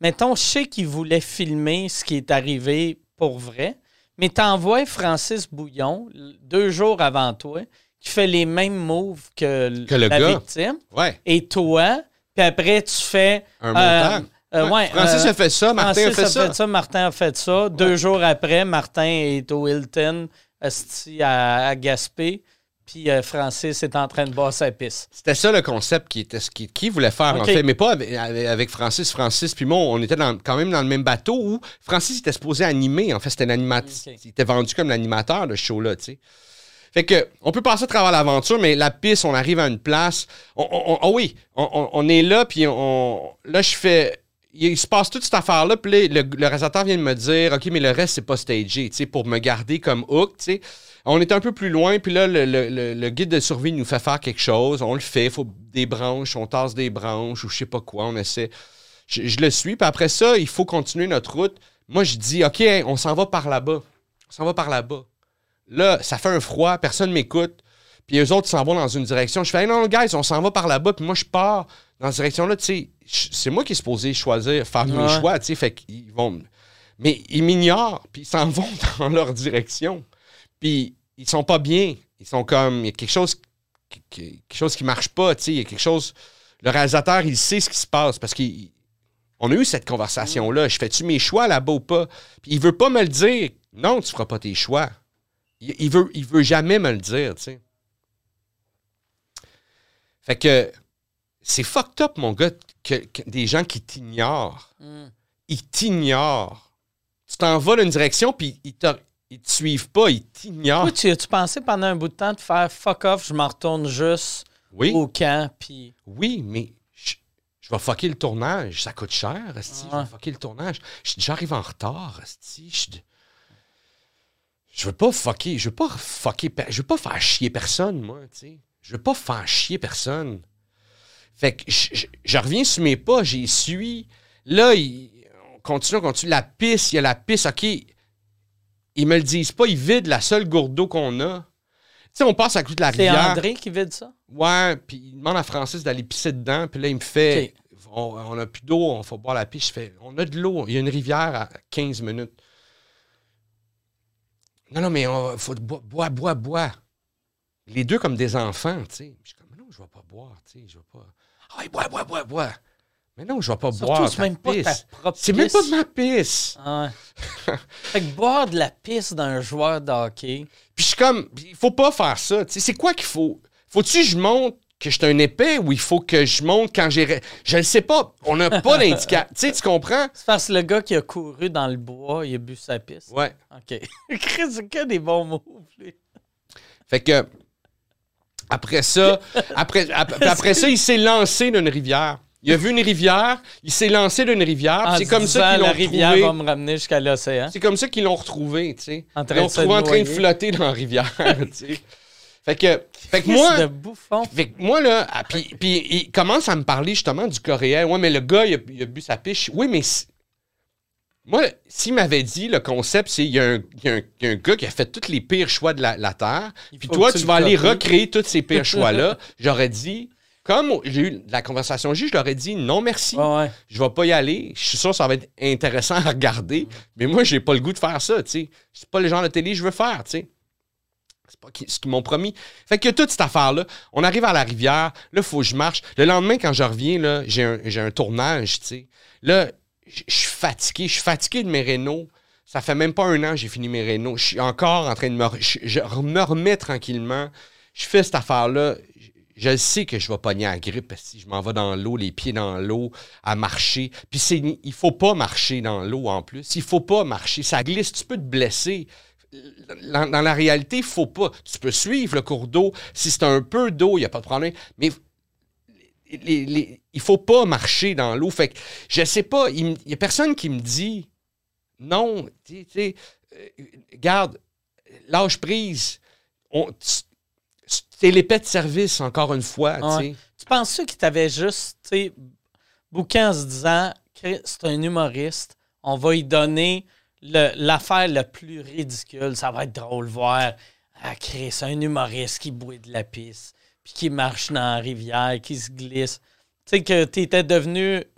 Mettons, je sais qu'il voulait filmer ce qui est arrivé pour vrai, mais t'envoies Francis Bouillon deux jours avant toi, qui fait les mêmes moves que, le la gars. victime, Ouais. et toi, puis après tu fais. Un euh, montant. euh, ouais, Francis euh, a fait ça, Martin Francis a fait ça. Martin a fait ça. Deux jours après, Martin est au Hilton, à, à Gaspé, puis euh, Francis est en train de boire sa piste. C'était ça le concept qui était ce qui, qui voulait faire en fait, mais pas avec, Francis. Francis puis moi, on était dans- quand même dans le même bateau où Francis était supposé animer. En fait, c'était l'animateur. Ok. Il était vendu comme l'animateur de ce show-là, tu sais. Fait que, on peut passer à travers l'aventure, mais la piste, on arrive à une place. On, on- on- ah oui, on, est là, puis on, là, je fais. Il se passe toute cette affaire-là, puis là, le, le réalisateur vient de me dire, OK, mais le reste, c'est pas stagé, tu sais, pour me garder comme hook, tu sais. On est un peu plus loin, puis là, le, le- le- le guide de survie nous fait faire quelque chose. On le fait, il faut des branches, on tasse des branches ou je sais pas quoi, on essaie. Je, je le suis, puis après ça, il faut continuer notre route. Moi, je dis, OK, hein, on s'en va par là-bas. On s'en va par là-bas. Là, ça fait un froid, personne m'écoute. Puis eux autres s'en vont dans une direction. Je fais, hey, non, guys, on s'en va par là-bas. Puis moi, je pars dans cette direction-là. Tu sais, c'est moi qui est supposé choisir, faire mes Ouais. choix. Tu sais, fait qu'ils vont. Mais ils m'ignorent, puis ils s'en vont dans leur direction. Puis ils sont pas bien. Ils sont comme. Il y a quelque chose quelque chose qui marche pas. Tu sais, il y a quelque chose. Le réalisateur, il sait ce qui se passe parce qu'on a eu cette conversation-là. Je fais-tu mes choix là-bas ou pas? Puis il veut pas me le dire. Non, tu feras pas tes choix. Il, il veut, il veut jamais me le dire, tu sais. Fait que c'est fucked up, mon gars, que, que des gens qui t'ignorent. Ils t'ignorent. tu t'en vas dans une direction, puis ils te, ils te suivent pas, ils t'ignorent. Tu as-tu pensé pendant un bout de temps de faire fuck off, je m'en retourne juste Oui, au camp, puis. oui, mais je, je vais fucker le tournage. Ça coûte cher, esti. Je vais fucker le tournage. J'arrive en retard, esti. Je, je veux pas fucker. Je veux pas fucker. Je veux pas faire chier personne, moi, tu sais. Je veux pas faire chier personne. Fait que je, je- je reviens sur mes pas, j'y suis. Là, il- on continue, on continue. La piste, il y a la piste, OK. Ils me le disent pas, ils vident la seule gourde d'eau qu'on a. Tu sais, on passe à côté de la C'est rivière. André qui vide ça? Ouais, puis il demande à Francis d'aller pisser dedans, puis là, il me fait on, a plus d'eau, on faut boire la piste. Je fais on a de l'eau, il y a une rivière à 15 minutes. Non, non, mais il faut boire, boire, boire, boire. Les deux comme des enfants, tu sais. Je suis comme, non, je vais pas boire, tu sais, je vais pas. Ah, ouais, bois, bois, bois, bois. Mais non, je vais pas Surtout, boire. c'est même pas ta pisse. propre C'est même pas de pisse. ma pisse. Ah fait que boire de la pisse d'un joueur de hockey. Puis je suis comme, il faut pas faire ça. tu sais. C'est quoi qu'il faut? Faut-tu que je montre que je suis un épais ou il faut que je montre quand j'ai. Je le sais pas. On n'a pas d'indicateur. tu sais, tu comprends? C'est parce que le gars qui a couru dans le bois, il a bu sa pisse. Ouais. OK. C'est que des bons mots. Fait que. Après ça, après, ap- après ça, il s'est lancé d'une rivière. Il a vu une rivière, il s'est lancé d'une rivière, c'est comme ça qu'ils l'ont la rivière retrouvé. va me ramener jusqu'à l'océan. C'est comme ça qu'ils l'ont retrouvé, tu sais. En Ils train l'ont retrouvé en train de flotter dans la rivière, tu sais. Fait que, fait que moi, de bouffon. Fait que moi, là, ah, puis, puis il commence à me parler justement du coréen. Ouais, mais le gars, il a, il a bu sa piche. Oui, mais moi, s'il m'avait dit le concept, c'est il y, a un- il y y a un gars qui a fait tous les pires choix de la, la Terre, puis toi, tu vas aller recréer tous ces pires choix-là. J'aurais dit, comme j'ai eu la conversation J, je leur ai dit non merci, Ouais, ouais. je vais pas y aller. Je suis sûr que ça va être intéressant à regarder, mais moi, j'ai pas le goût de faire ça, sais. C'est pas le genre de télé que je veux faire, sais. C'est pas ce qu'ils m'ont promis. Fait que toute cette affaire-là, on arrive à la rivière, là, il faut que je marche. Le lendemain, quand je reviens, là, j'ai un, j'ai un tournage, tu sais. Là, je suis fatigué. Je suis fatigué de mes rénaux. Ça fait même pas un an que j'ai fini mes rénaux. Je suis encore en train de me... je me remets tranquillement. Je fais cette affaire-là. Je, sais que je vais pogner à grippe que je m'en vais dans l'eau, les pieds dans l'eau, à marcher. Puis c'est, il faut pas marcher dans l'eau en plus. Il faut pas marcher. Ça glisse. Tu peux te blesser dans, la réalité, il faut pas. Tu peux suivre le cours d'eau. Si c'est un peu d'eau, il n'y a pas de problème. Mais les- les- il faut pas marcher dans l'eau. Fait que je sais pas, il n'y a personne qui me dit non, tu sais, tu sais, euh, garde, lâche prise. On, T'es l'épée de service, encore une fois. tu Ouais. sais. Tu penses qu'il t'avait juste, bouqué en se disant, Chris, c'est un humoriste, on va lui donner l'affaire la plus ridicule, ça va être drôle voir. Ah, Chris, un humoriste qui boit de la pisse, puis qui marche dans la rivière, qui se glisse. Tu sais, que devenu, tu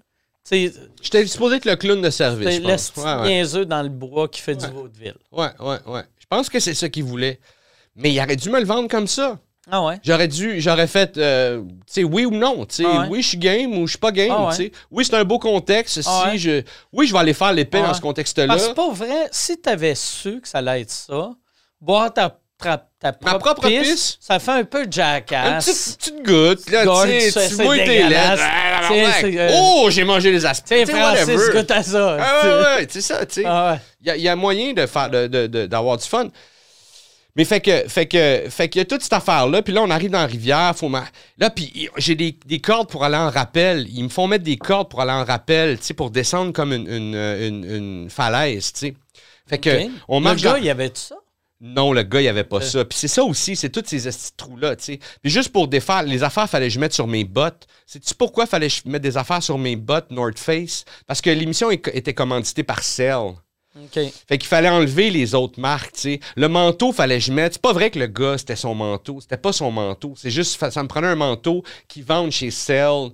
sais, J'étais supposé être le clown de service. le Ouais, ouais. dans le bois qui fait Ouais. du vaudeville. ouais, ouais, ouais. Je pense que c'est ça qu'il voulait. Mais il aurait dû me le vendre comme ça. Ah ouais? J'aurais dû, j'aurais fait, euh, tu sais, oui ou non. tu sais, Ah ouais. Oui, je suis game ou je suis pas game. Ah ouais. tu sais. Oui, c'est un beau contexte. Ah si ouais. je, oui, je vais aller faire l'épée dans ce contexte-là. Parce que pas vrai, si t'avais su que ça allait être ça, boire ta, ta, ta propre, pisse? ça fait un peu jackass. petit, petite goutte, là, tu sais, tu mouilles tes Tu c'est, euh, Oh, j'ai mangé les aspects. Tu sais, Francis, goûte à ça. Ah, ouais, ouais, c'est ça, tu sais. Il y, a- il y a moyen de faire de- de- de- d'avoir du fun. Mais fait que fait que fait qu'il y a toute cette affaire là, puis là on arrive dans la rivière, faut ma- là puis j'ai des, des cordes pour aller en rappel, ils me font mettre des cordes pour aller en rappel, tu sais pour descendre comme une, une, une- une falaise, tu sais. Fait que on Le gars, dans- il y avait tout ça? non, le gars, il avait pas Euh. ça. Puis c'est ça aussi, c'est tous ces trous-là, tu sais. Puis juste pour défaire, les affaires, fallait que je mette sur mes bottes. Sais-tu pourquoi fallait que je mette des affaires sur mes bottes North Face? Parce que l'émission était commanditée par Cell. Fait qu'il fallait enlever les autres marques, tu sais. Le manteau, fallait que je mette. C'est pas vrai que le gars, c'était son manteau. C'était pas son manteau. C'est juste, ça me prenait un manteau qui vendent chez Cell,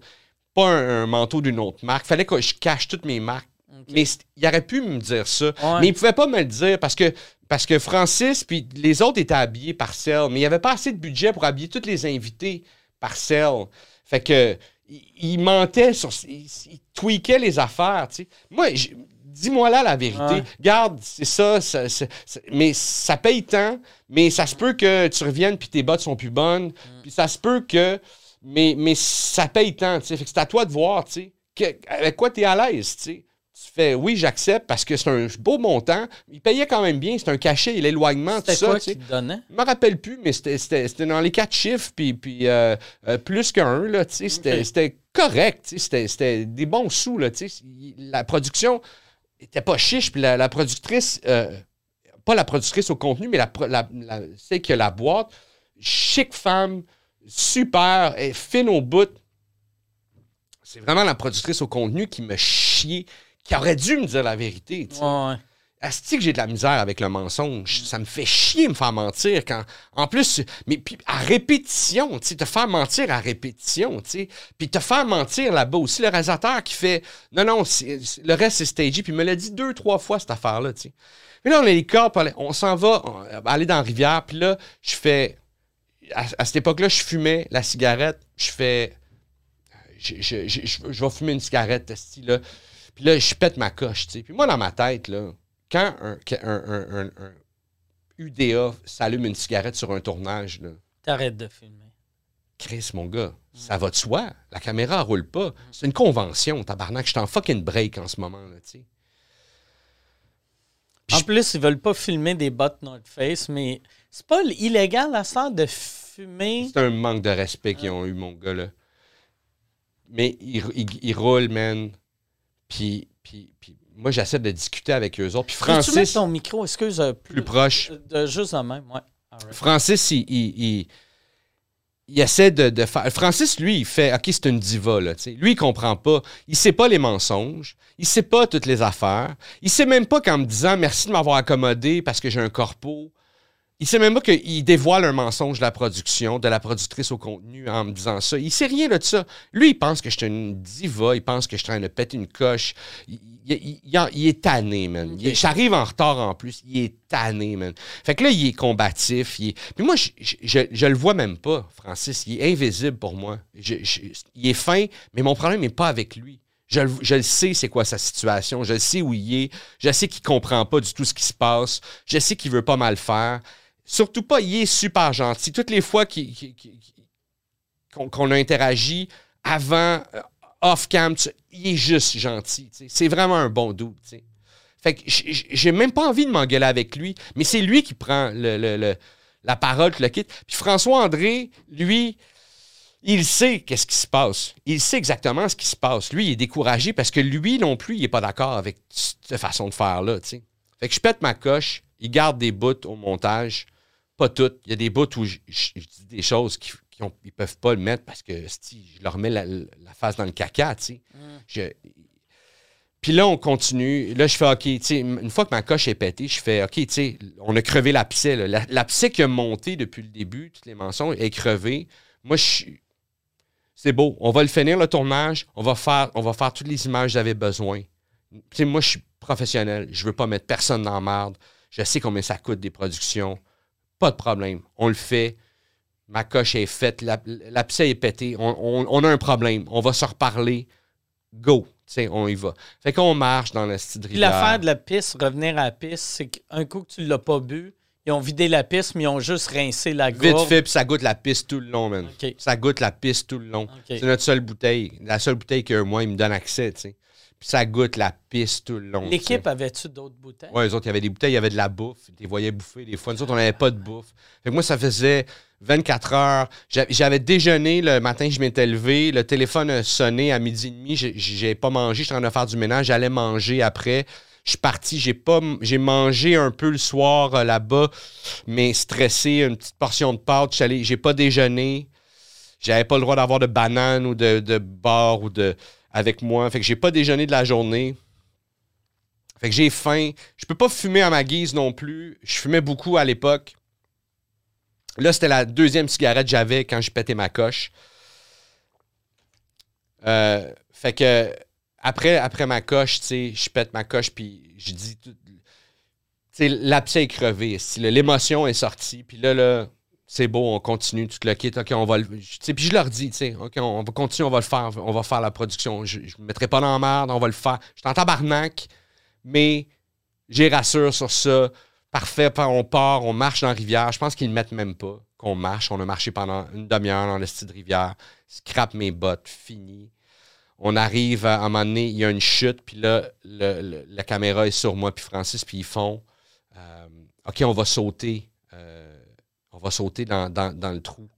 pas un, un manteau d'une autre marque. Fallait que je cache toutes mes marques. Mais il aurait pu me dire ça. Mais il pouvait pas me le dire parce que, parce que Francis puis les autres étaient habillés par Cell. Mais il n'y avait pas assez de budget pour habiller tous les invités par Cell. Fait que il, il mentait sur. Il, il tweakait les affaires, tu sais. Moi, dis-moi là la vérité. Ouais. Garde, c'est ça, ça- ça- ça- mais ça paye tant, mais ça se peut que tu reviennes puis tes bottes sont plus bonnes. Puis ça se peut que. Mais, mais ça paye tant, tu sais. Fait que c'est à toi de voir, tu sais. avec quoi tu es à l'aise, tu sais. tu fais oui, j'accepte parce que c'est un beau montant. Il payait quand même bien, c'est un cachet, l'éloignement, tout ça. quoi tu sais. te donnait? Je me rappelle plus, mais c'était- dans les quatre chiffres, puis, puis euh, euh, plus qu'un, là, tu sais, c'était correct, tu sais, c'était- des bons sous, là, tu sais. La production était pas chiche, puis la, productrice, euh, pas la productrice au contenu, mais la, la, la- celle qui a la boîte, chic femme, super, et fine au bout. C'est vraiment la productrice au contenu qui me chiait, qui aurait dû me dire la vérité. Asti que j'ai de la misère avec le mensonge. Ça me fait chier me faire mentir quand. En plus, mais puis à répétition, tu sais, te faire mentir à répétition, tu sais. Puis te faire mentir là-bas aussi, le réalisateur qui fait Non, non, le reste c'est stagé. Puis il me l'a dit deux, trois fois cette affaire-là, tu sais. Mais là, on a les corps, on s'en va aller dans la rivière, puis là, je fais. À, à cette époque-là, je fumais la cigarette, je fais. Je, vais fumer une cigarette, là. Puis là, je pète ma coche, tu sais. Puis moi, dans ma tête, là, quand un, un- un- un- un UDA s'allume une cigarette sur un tournage, T'arrêtes de filmer. Chris, mon gars, ça va de soi. La caméra ne roule pas. C'est une convention, tabarnak. Je suis en fucking break en ce moment, là, tu En je- plus, ils veulent pas filmer des bottes North Face, mais c'est pas illégal à ça de fumer. C'est un manque de respect qu'ils ont eu, mon gars, là. Mais ils il, il roulent, man. Puis, puis, puis moi, j'essaie de discuter avec eux autres. Puis Francis, ton micro, excuse, euh, plus, plus proche. de juste de même, ouais. Francis, il, il, il- il essaie de, de faire. Francis, lui, il fait OK, c'est une diva, là. tu. Lui, il comprend pas. Il sait pas les mensonges. Il sait pas toutes les affaires. Il sait même pas qu'en me disant merci de m'avoir accommodé parce que j'ai un corpo. Il sait même pas qu'il dévoile un mensonge de la production, de la productrice au contenu en me disant ça. Il sait rien de ça. Lui, il pense que je suis une diva. Il pense que je suis en train de péter une coche. Il, il- il- il est tanné, man. J'arrive en retard en plus. Il est tanné, man. Fait que là, il est combatif. il est- Puis moi, je, je, je- je le vois même pas, Francis. Il est invisible pour moi. Il est fin, mais mon problème n'est pas avec lui. Je, le- je le sais, c'est quoi sa situation. Je le sais où il est. Je sais qu'il comprend pas du tout ce qui se passe. Je sais qu'il veut pas mal faire. Surtout pas, il est super gentil. Toutes les fois qu'on a interagi avant, euh, off-cam, il est juste gentil. C'est vraiment un bon doux. Fait que j'ai même pas envie de m'engueuler avec lui, mais c'est lui qui prend le- le- la parole, qui le quitte. Puis François-André, lui, il sait qu'est-ce qui se passe. Il sait exactement ce qui se passe. Lui, il est découragé parce que lui non plus, il n'est pas d'accord avec cette façon de faire-là. Fait que je pète ma coche, il garde des bouts au montage. Pas toutes. Il y a des bouts où je, je- je dis des choses qu'ils ne peuvent pas le mettre parce que je leur mets la, la face dans le caca. tu sais. Je- Puis là, on continue. Là, je fais OK. tu sais, Une fois que ma coche est pétée, je fais OK. tu sais, On a crevé l'abcès. L'abcès qui a monté depuis le début, tous les mensonges, est crevé. Moi, je suis. C'est beau. On va le finir, le tournage. On va faire, on va faire toutes les images que j'avais besoin. Tu sais, moi, je suis professionnel. Je veux pas mettre personne dans la merde. Je sais combien ça coûte des productions. Pas de problème. On le fait. Ma coche est faite. la- L'abcès est pété. On, on- on a un problème. On va se reparler. Go. On y va. Fait qu'on marche dans la style Puis l'affaire de la piste, revenir à la piste, c'est qu'un coup que tu l'as pas bu, ils ont vidé la piste, mais ils ont juste rincé la Vite gourde. fait, puis ça goûte la piste tout le long, man. Ça goûte la piste tout le long. C'est notre seule bouteille. La seule bouteille que moi, il me donne accès, tu sais. Ça goûte la piste tout le long. L'équipe avait-tu d'autres bouteilles? Ouais, eux autres, il y avait des bouteilles, il y avait de la bouffe. Ils les voyaient bouffer des fois. Nous autres, on n'avait pas de bouffe. Fait que moi, ça faisait 24 heures. J'a- J'avais déjeuné le matin, je m'étais levé. Le téléphone a sonné à midi et demi. J'ai- pas mangé. J'étais en train de faire du ménage. J'allais manger après. Je suis parti. J'ai pas, j'ai mangé un peu le soir euh, là-bas, mais stressé. Une petite portion de pâtes. J'ai pas déjeuné. J'avais pas le droit d'avoir de banane ou de, de bar ou de avec moi. Fait que j'ai pas déjeuné de la journée. Fait que j'ai faim. Je peux pas fumer à ma guise non plus. Je fumais beaucoup à l'époque. Là, c'était la deuxième cigarette que j'avais quand je pétais ma coche. Euh, fait que après, après ma coche, tu sais, je pète ma coche, puis je dis. Tu sais, l'abcès est crevé. L'émotion est sortie. Puis là, là, c'est beau, on continue tout le kit. OK, on va le. tu Puis je leur dis, tu sais, OK, on va continuer, on va le faire. On va faire la production. Je ne me mettrai pas dans la merde, on va le faire. Je suis en tabarnak, mais j'ai rassure sur ça. Parfait, on part, on marche dans la rivière. Je pense qu'ils ne mettent même pas qu'on marche. On a marché pendant une demi-heure dans le style de rivière. Scrape mes bottes, fini. on arrive à, un moment donné, il y a une chute, puis là, la caméra est sur moi, puis Francis, puis ils font euh, OK, on va sauter. Euh, on va sauter dans, le trou.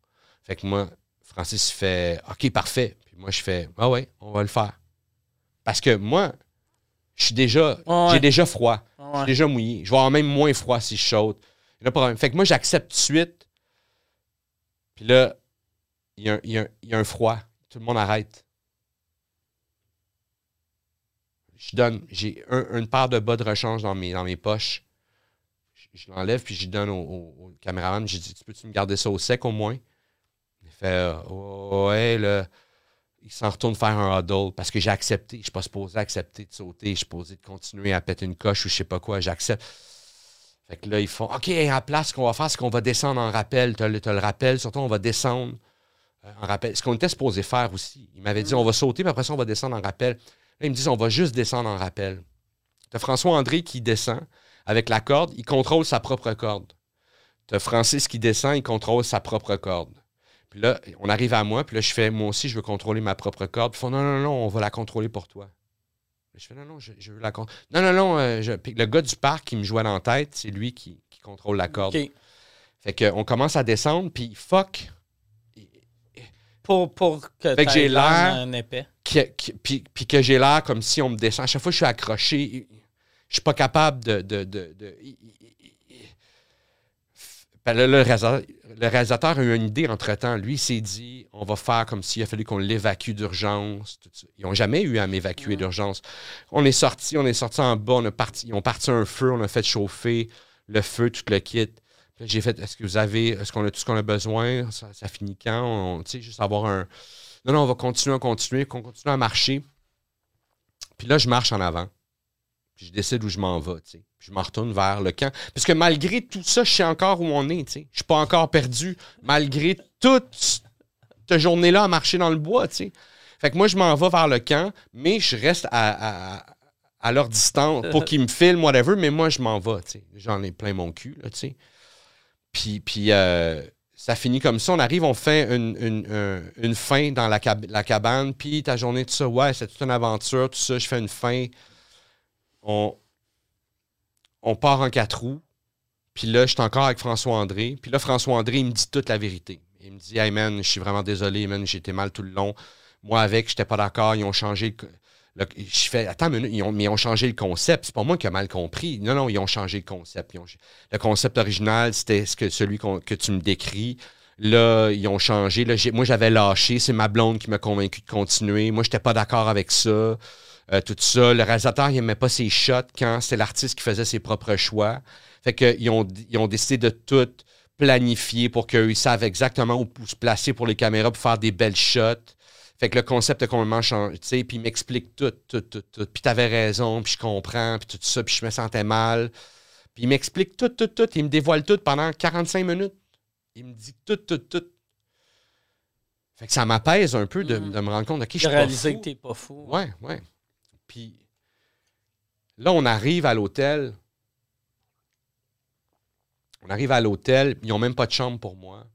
Fait que moi, Francis fait OK, parfait. Puis moi, je fais Ah ouais, on va le faire. Parce que moi, je suis déjà, j'ai déjà froid. Je suis déjà mouillé. Je vais avoir même moins froid si je saute. Fait que moi, j'accepte tout de suite. Puis là, il y, a un froid. Tout le monde arrête. Je donne, j'ai une paire de bas de rechange dans mes, dans mes poches. Je, l'enlève, puis je donne au, caméraman. J'ai dit, tu peux-tu me garder ça au sec au moins? Il fait, ouais, là il s'en retourne faire un huddle parce que j'ai accepté. Je ne suis pas supposé accepter de sauter. Je suis supposé de continuer à péter une coche ou je sais pas quoi. J'accepte. Fait que là, ils font OK, à la place, ce qu'on va faire, c'est qu'on va descendre en rappel. Tu as, le rappel, surtout, on va descendre euh, en rappel. Ce qu'on était supposé faire aussi. Il m'avait dit on va sauter, puis après ça, on va descendre en rappel. Là, ils me disent on va juste descendre en rappel. Tu as François André qui descend avec la corde, il contrôle sa propre corde. Tu Francis qui descend, il contrôle sa propre corde. Puis là, on arrive à moi, puis là, je fais, moi aussi, je veux contrôler ma propre corde. Puis ils font, non, non, non, on va la contrôler pour toi. Je fais, non, non, je, veux la contrôler. Non, non, non. Euh, le gars du parc qui me jouait dans la tête, c'est lui qui, contrôle la corde. Fait qu'on commence à descendre, puis fuck. Pour, pour que, fait que j'ai l'air. puis, puis, que j'ai l'air comme si on me descend. À chaque fois que je suis accroché, suis pas capable de, de, de, de ben, le, réalisateur, a eu une idée entre-temps. Lui, il s'est dit, on va faire comme s'il a fallu qu'on l'évacue d'urgence. Ils n'ont jamais eu à m'évacuer d'urgence. On est sorti, on est sorti en bas, on a parti, ils ont parti un feu, on a fait chauffer le feu, tout le kit. J'ai fait, est-ce que vous avez, est-ce qu'on a tout ce qu'on a besoin? Ça, finit quand? Tu sais, juste avoir un... Non, non, on va continuer à continuer, qu'on continue à marcher. Puis là, je marche en avant. Puis je décide où je m'en vais, tu sais. Puis je m'en retourne vers le camp. Parce que malgré tout ça, je sais encore où on est, tu sais. Je suis pas encore perdu, malgré toute cette journée-là à marcher dans le bois, tu sais. Fait que moi, je m'en vais vers le camp, mais je reste à, leur distance pour qu'ils me filment, whatever, mais moi, je m'en vais, tu sais. J'en ai plein mon cul, tu sais. Puis, puis euh, ça finit comme ça. On arrive, on fait une, fin dans la, la cabane, puis ta journée, tout ça, ouais, c'est toute une aventure, tout ça, je fais une fin on, part en quatre roues. Puis là, je suis encore avec François-André. Puis là, François-André, il me dit toute la vérité. Il me dit Hey man, je suis vraiment désolé, man, été mal tout le long. Moi, avec, je n'étais pas d'accord. Ils ont changé le, je fais, attends ils ont, mais ils ont changé le concept. C'est pas moi qui ai mal compris. Non, non, ils ont changé le concept. le concept original, c'était ce que, celui que tu me décris. Là, ils ont changé. Moi, j'avais lâché. C'est ma blonde qui m'a convaincu de continuer. Moi, je n'étais pas d'accord avec ça. Euh, tout ça. Le réalisateur, il n'aimait pas ses shots quand c'est l'artiste qui faisait ses propres choix. Fait qu'ils ont, ils ont décidé de tout planifier pour qu'ils savent exactement où, se placer pour les caméras pour faire des belles shots. Fait que le concept a complètement changé, tu sais, puis il m'explique tout, tout, tout, tout. Puis t'avais raison, puis je comprends, puis tout ça, puis je me sentais mal. Puis il m'explique tout, tout, tout. Il me dévoile tout pendant 45 minutes. Il me dit tout, tout, tout. Fait que ça m'apaise un peu de, mm. me rendre compte, OK, je suis pas réaliser que t'es pas fou. Ouais, ouais. Puis là, on arrive à l'hôtel. On arrive à l'hôtel, ils n'ont même pas de chambre pour moi.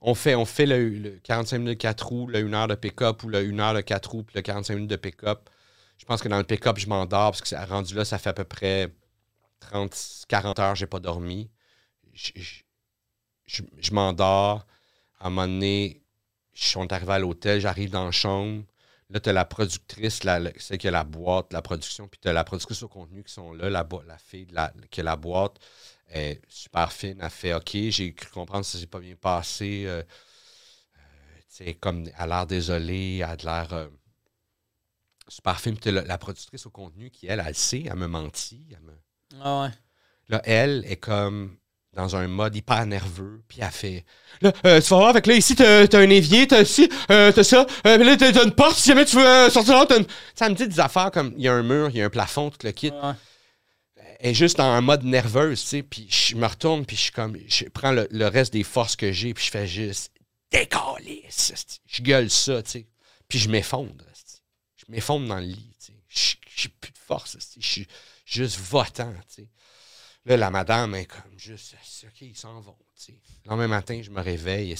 On fait, le, 45 minutes de 4 roues, le 1 heure de pick-up ou le 1 heure de 4 roues, puis le 45 minutes de pick-up. Je pense que dans le pick-up, je m'endors parce que rendu là, ça fait à peu près 30, 40 heures, j'ai pas dormi. Je, m'endors. À un moment donné, je suis arrivé à l'hôtel, j'arrive dans la chambre. Là, tu as la productrice, la, celle qui a la boîte, la production, puis tu as la productrice au contenu qui sont là, la, la fille qui a la boîte. est super fine, elle fait OK, j'ai cru comprendre ça s'est pas bien passé. Euh, euh comme elle a l'air désolée, elle a l'air euh, super fine. Puis la, la, productrice au contenu qui, elle, elle sait, elle me mentit. Elle me... Ah ouais. Là, elle est comme dans un mode hyper nerveux, puis elle fait Là, euh, tu vas voir, avec là, ici, t'as as un évier, t'as ici, euh, t'as ça, euh, là, t'as une porte, si jamais tu veux euh, sortir là, t'as une. Ça me dit des affaires comme il y a un mur, il y a un plafond, tout le kit. Elle est juste en mode nerveuse, tu sais, puis je me retourne, puis je suis comme. Je prends le, reste des forces que j'ai, puis je fais juste décoller, je gueule ça, tu sais. Puis je m'effondre, je m'effondre dans le lit, tu sais. J'ai plus de force, je suis juste votant, tu sais. Là, la madame est comme juste, OK, ils s'en vont. Le lendemain matin, je me réveille,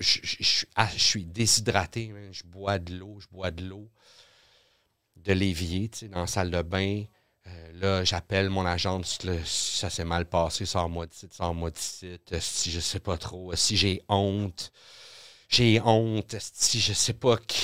je- ah, je suis déshydraté. Je bois de l'eau, je bois de l'eau. De l'évier, dans la salle de bain. Euh, là, j'appelle mon si ça s'est mal passé, sors-moi d'ici, sors-moi d'ici. Si je sais pas trop, si j'ai honte, j'ai honte, si je sais pas que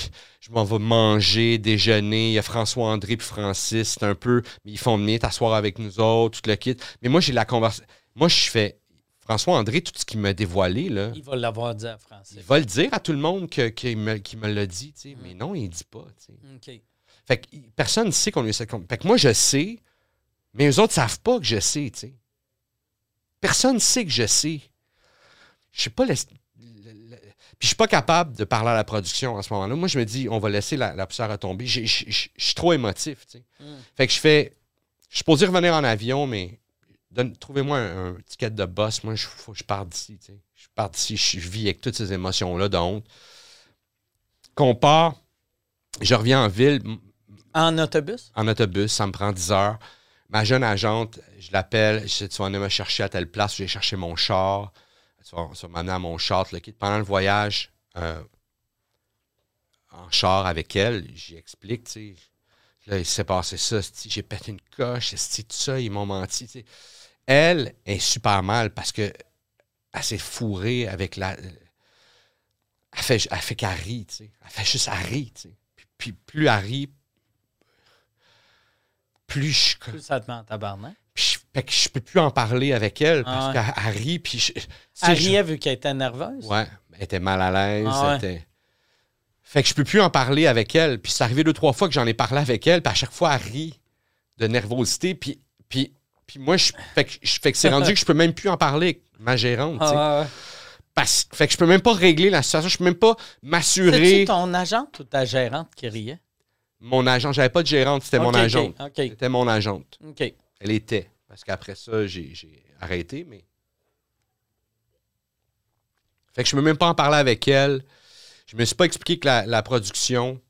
je m'en vais manger, déjeuner. Il y a François-André puis Francis, c'est un peu, mais ils font venir t'asseoir avec nous autres, tout le kit. Mais moi, j'ai la conversation. Moi, je fais, François-André, tout ce qu'il m'a dévoilé, là, Il va l'avoir dit à Francis. il va le dire à tout le monde que- qu'il me, me l'a dit, tu sais. mais non, il dit pas. tu sais. OK. Fait que personne ne sait qu'on lui a Fait que moi, je sais, mais eux autres savent pas que je sais, tu sais. Personne ne sait que je sais. Je sais pas. Puis je suis pas capable de parler à la production à ce moment-là. Moi, je me dis, on va laisser la, la poussière retomber. Je suis trop émotif, tu sais. Mm. Fait que je fais. Je suis supposé revenir en avion, mais trouvez-moi un, un ticket de boss. Moi, faut je parte d'ici, tu sais. Je pars d'ici, je, je vis avec toutes ces émotions-là de honte. Qu'on part, je reviens en ville En autobus? en autobus, ça me prend 10 heures. Ma jeune agente, je l'appelle, je dis, tu vas venir me chercher à telle place, je vais chercher mon char, tu vas, tu vas m'amener à mon char. Pendant le voyage, euh, en char avec elle, j'y explique, tu sais. Là, il s'est passé ça, j'ai pété une coche, c'ti, tout ça, ils m'ont menti. Elle est super mal parce que elle s'est fourrée avec la. Elle fait, elle fait qu'elle rit, tu sais. Elle fait juste elle rit, tu sais. Puis, plus elle rit, plus je Plus ça te met en tabarnak. Fait que je peux plus en parler avec elle parce Ah qu'elle elle rit. Puis je, Elle riait vu qu'elle était nerveuse? Ouais, elle était mal à l'aise. Ah ouais. était- Fait que je peux plus en parler avec elle. Puis c'est arrivé deux, trois fois que j'en ai parlé avec elle. Puis à chaque fois, elle rit de nervosité. Puis, puis, puis moi, je, fait que, je- fait que c'est rendu que je peux même plus en parler avec ma gérante. Ah, ouais. Parce, fait que je peux même pas régler la situation. Je peux même pas m'assurer. C'est-tu ton agente ou ta gérante qui riait? Mon agent, j'avais pas de gérante, c'était mon agente. C'était mon agente. Elle était. Parce qu'après ça, j'ai arrêté, mais. Fait que je ne peux même pas en parler avec elle. Je me suis pas expliqué que la, production.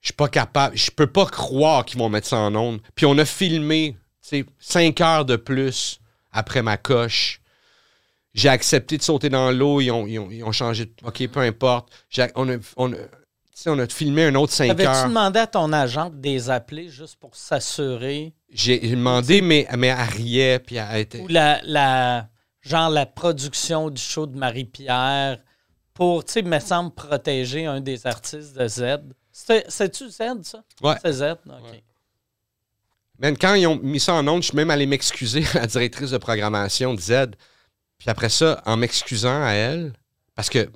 Je suis pas capable. Je peux pas croire qu'ils vont mettre ça en onde. Puis on a filmé, tu sais, cinq heures de plus après ma coche. J'ai accepté de sauter dans l'eau. Ils ont, ils ont- ils ont changé. de- OK, peu importe. On, a, on a filmé un autre cinq Avais-tu heures. demandé à ton agente de les appeler juste pour s'assurer? J'ai demandé, mais, mais elle riait, puis elle était... Ou la, la, genre la production du show de Marie-Pierre pour, tu sais, me semble, protéger un des artistes de Z. C'est-tu Z, ça? Ouais. C'est Z? OK. Ouais. Man, quand ils ont mis ça en onde, je suis même allé m'excuser à la directrice de programmation de Z. Puis après ça, en m'excusant à elle, parce que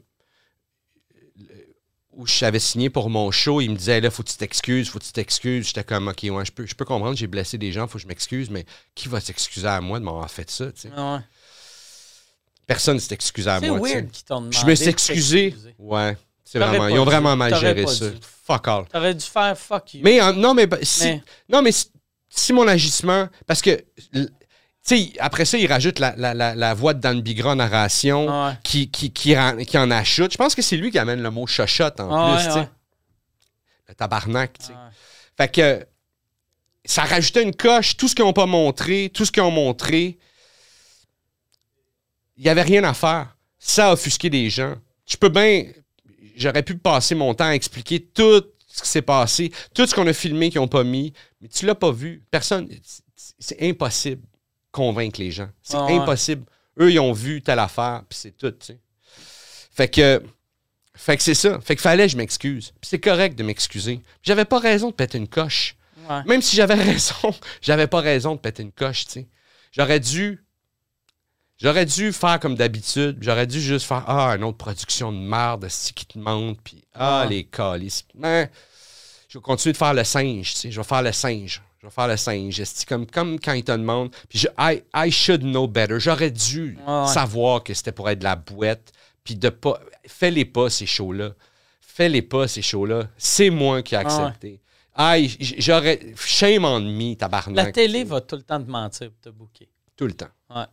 où j'avais signé pour mon show, il me disait là, faut que tu t'excuses, faut que tu t'excuses. J'étais comme OK, ouais, je peux, je peux comprendre, j'ai blessé des gens, faut que je m'excuse, mais qui va s'excuser à moi de m'avoir fait ça? tu sais? Ah ouais. Personne ne s'est excusé à C'est moi. sais. weird qu'ils t'ont demandé. Je me suis excusé. Ouais. C'est vraiment. Ils ont dû. vraiment mal géré ça. dû. Fuck all. T'aurais dû faire fuck you. Mais en- non, mais, si, Mais- non, mais si, si mon agissement. Parce que, l- tu sais, après ça, il rajoute la, la, la, la voix de Dan Bigra narration Ah ouais. qui, qui, qui, en ajoute. Je pense que c'est lui qui amène le mot chochotte en Ah plus, ouais, tu sais. ouais. Le tabarnak, tu sais. Ah. Fait que ça rajoutait une coche, tout ce qu'ils n'ont pas montré, tout ce qu'ils ont montré, il n'y avait rien à faire. Ça a offusqué des gens. Je peux bien. J'aurais pu passer mon temps à expliquer tout ce qui s'est passé, tout ce qu'on a filmé qu'ils n'ont pas mis, mais tu l'as pas vu. Personne. c'est- impossible convaincre les gens. C'est Ah ouais. impossible. Eux, ils ont vu telle affaire, puis c'est tout, tu sais. Fait que. Fait que c'est ça. Fait que fallait que je m'excuse. Puis c'est correct de m'excuser. J'avais pas raison de péter une coche. Ouais. Même si j'avais raison, j'avais pas raison de péter une coche, tu sais. J'aurais dû. J'aurais dû faire comme d'habitude. J'aurais dû juste faire Ah, une autre production de merde, ce qui te monte, puis Ah, Ouais. les calices. Mais je vais continuer de faire le singe, tu sais. Je vais faire le singe. Je vais faire le singe. Comme, comme quand ils te demandent. Puis je, I, I should know better. J'aurais dû ouais. savoir que c'était pour être de la boîte, puis de pas. Fais-les pas, ces shows-là. Fais-les pas, ces shows-là. C'est moi qui ai accepté. Aïe, j- j'aurais. Shame on me, tabarnak. La télé va tout le temps te mentir pour te bouquer. Tout le temps. Ouais.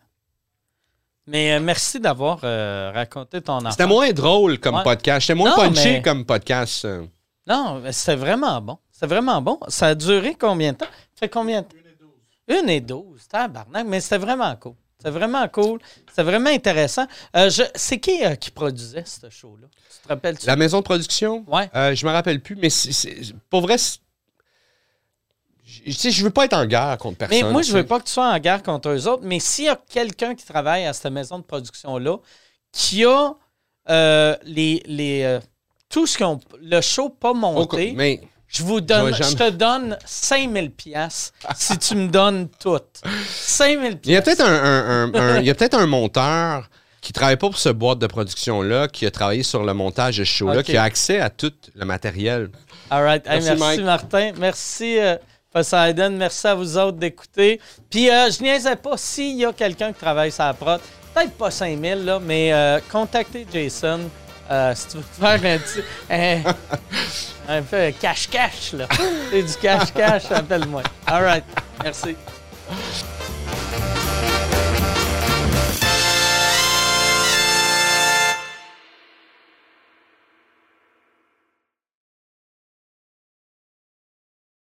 Mais euh, merci d'avoir euh, raconté ton enfant. C'était moins drôle comme Ouais. podcast. C'était moins Non, punché mais- comme podcast. euh. Non, c'était vraiment bon. C'était vraiment bon. Ça a duré combien de temps? Ça fait combien de temps? Une et douze. Une et douze. Tabarnak. Mais c'était vraiment cool. C'est vraiment cool. C'est vraiment intéressant. Euh, je- c'est qui euh, qui produisait ce show-là? Tu te rappelles? La maison de production, Ouais. euh, je me rappelle plus, mais c'est- c'est- pour vrai, c'est- je tu sais, je veux pas être en guerre contre Mais personne. moi, je tu veux pas que tu sois en guerre contre eux autres, mais s'il y a quelqu'un qui travaille à cette maison de production-là, qui a euh, les, les, euh, tout ce qu'on. Le show pas monté, Mais je vous donne. Je Je te donne 5000 pièces si tu me donnes tout. 5000 il y a pièces. peut-être un, un- un- un- il y a peut-être un monteur qui travaille pas pour ce boîte de production-là, qui a travaillé sur le montage de ce show-là, Ok. qui a accès à tout le matériel. All right. Hey, Merci, merci. Martin. Merci, euh, Poseidon. Merci à vous autres d'écouter. Puis, euh, je niaisais pas s'il y a quelqu'un qui travaille sur la prod. Peut-être pas 5000, là, mais euh, contactez Jason. Euh, si tu veux faire un petit. Un, un peu cash-cash, là. C'est du cash-cash, appelle-moi. All right. Merci.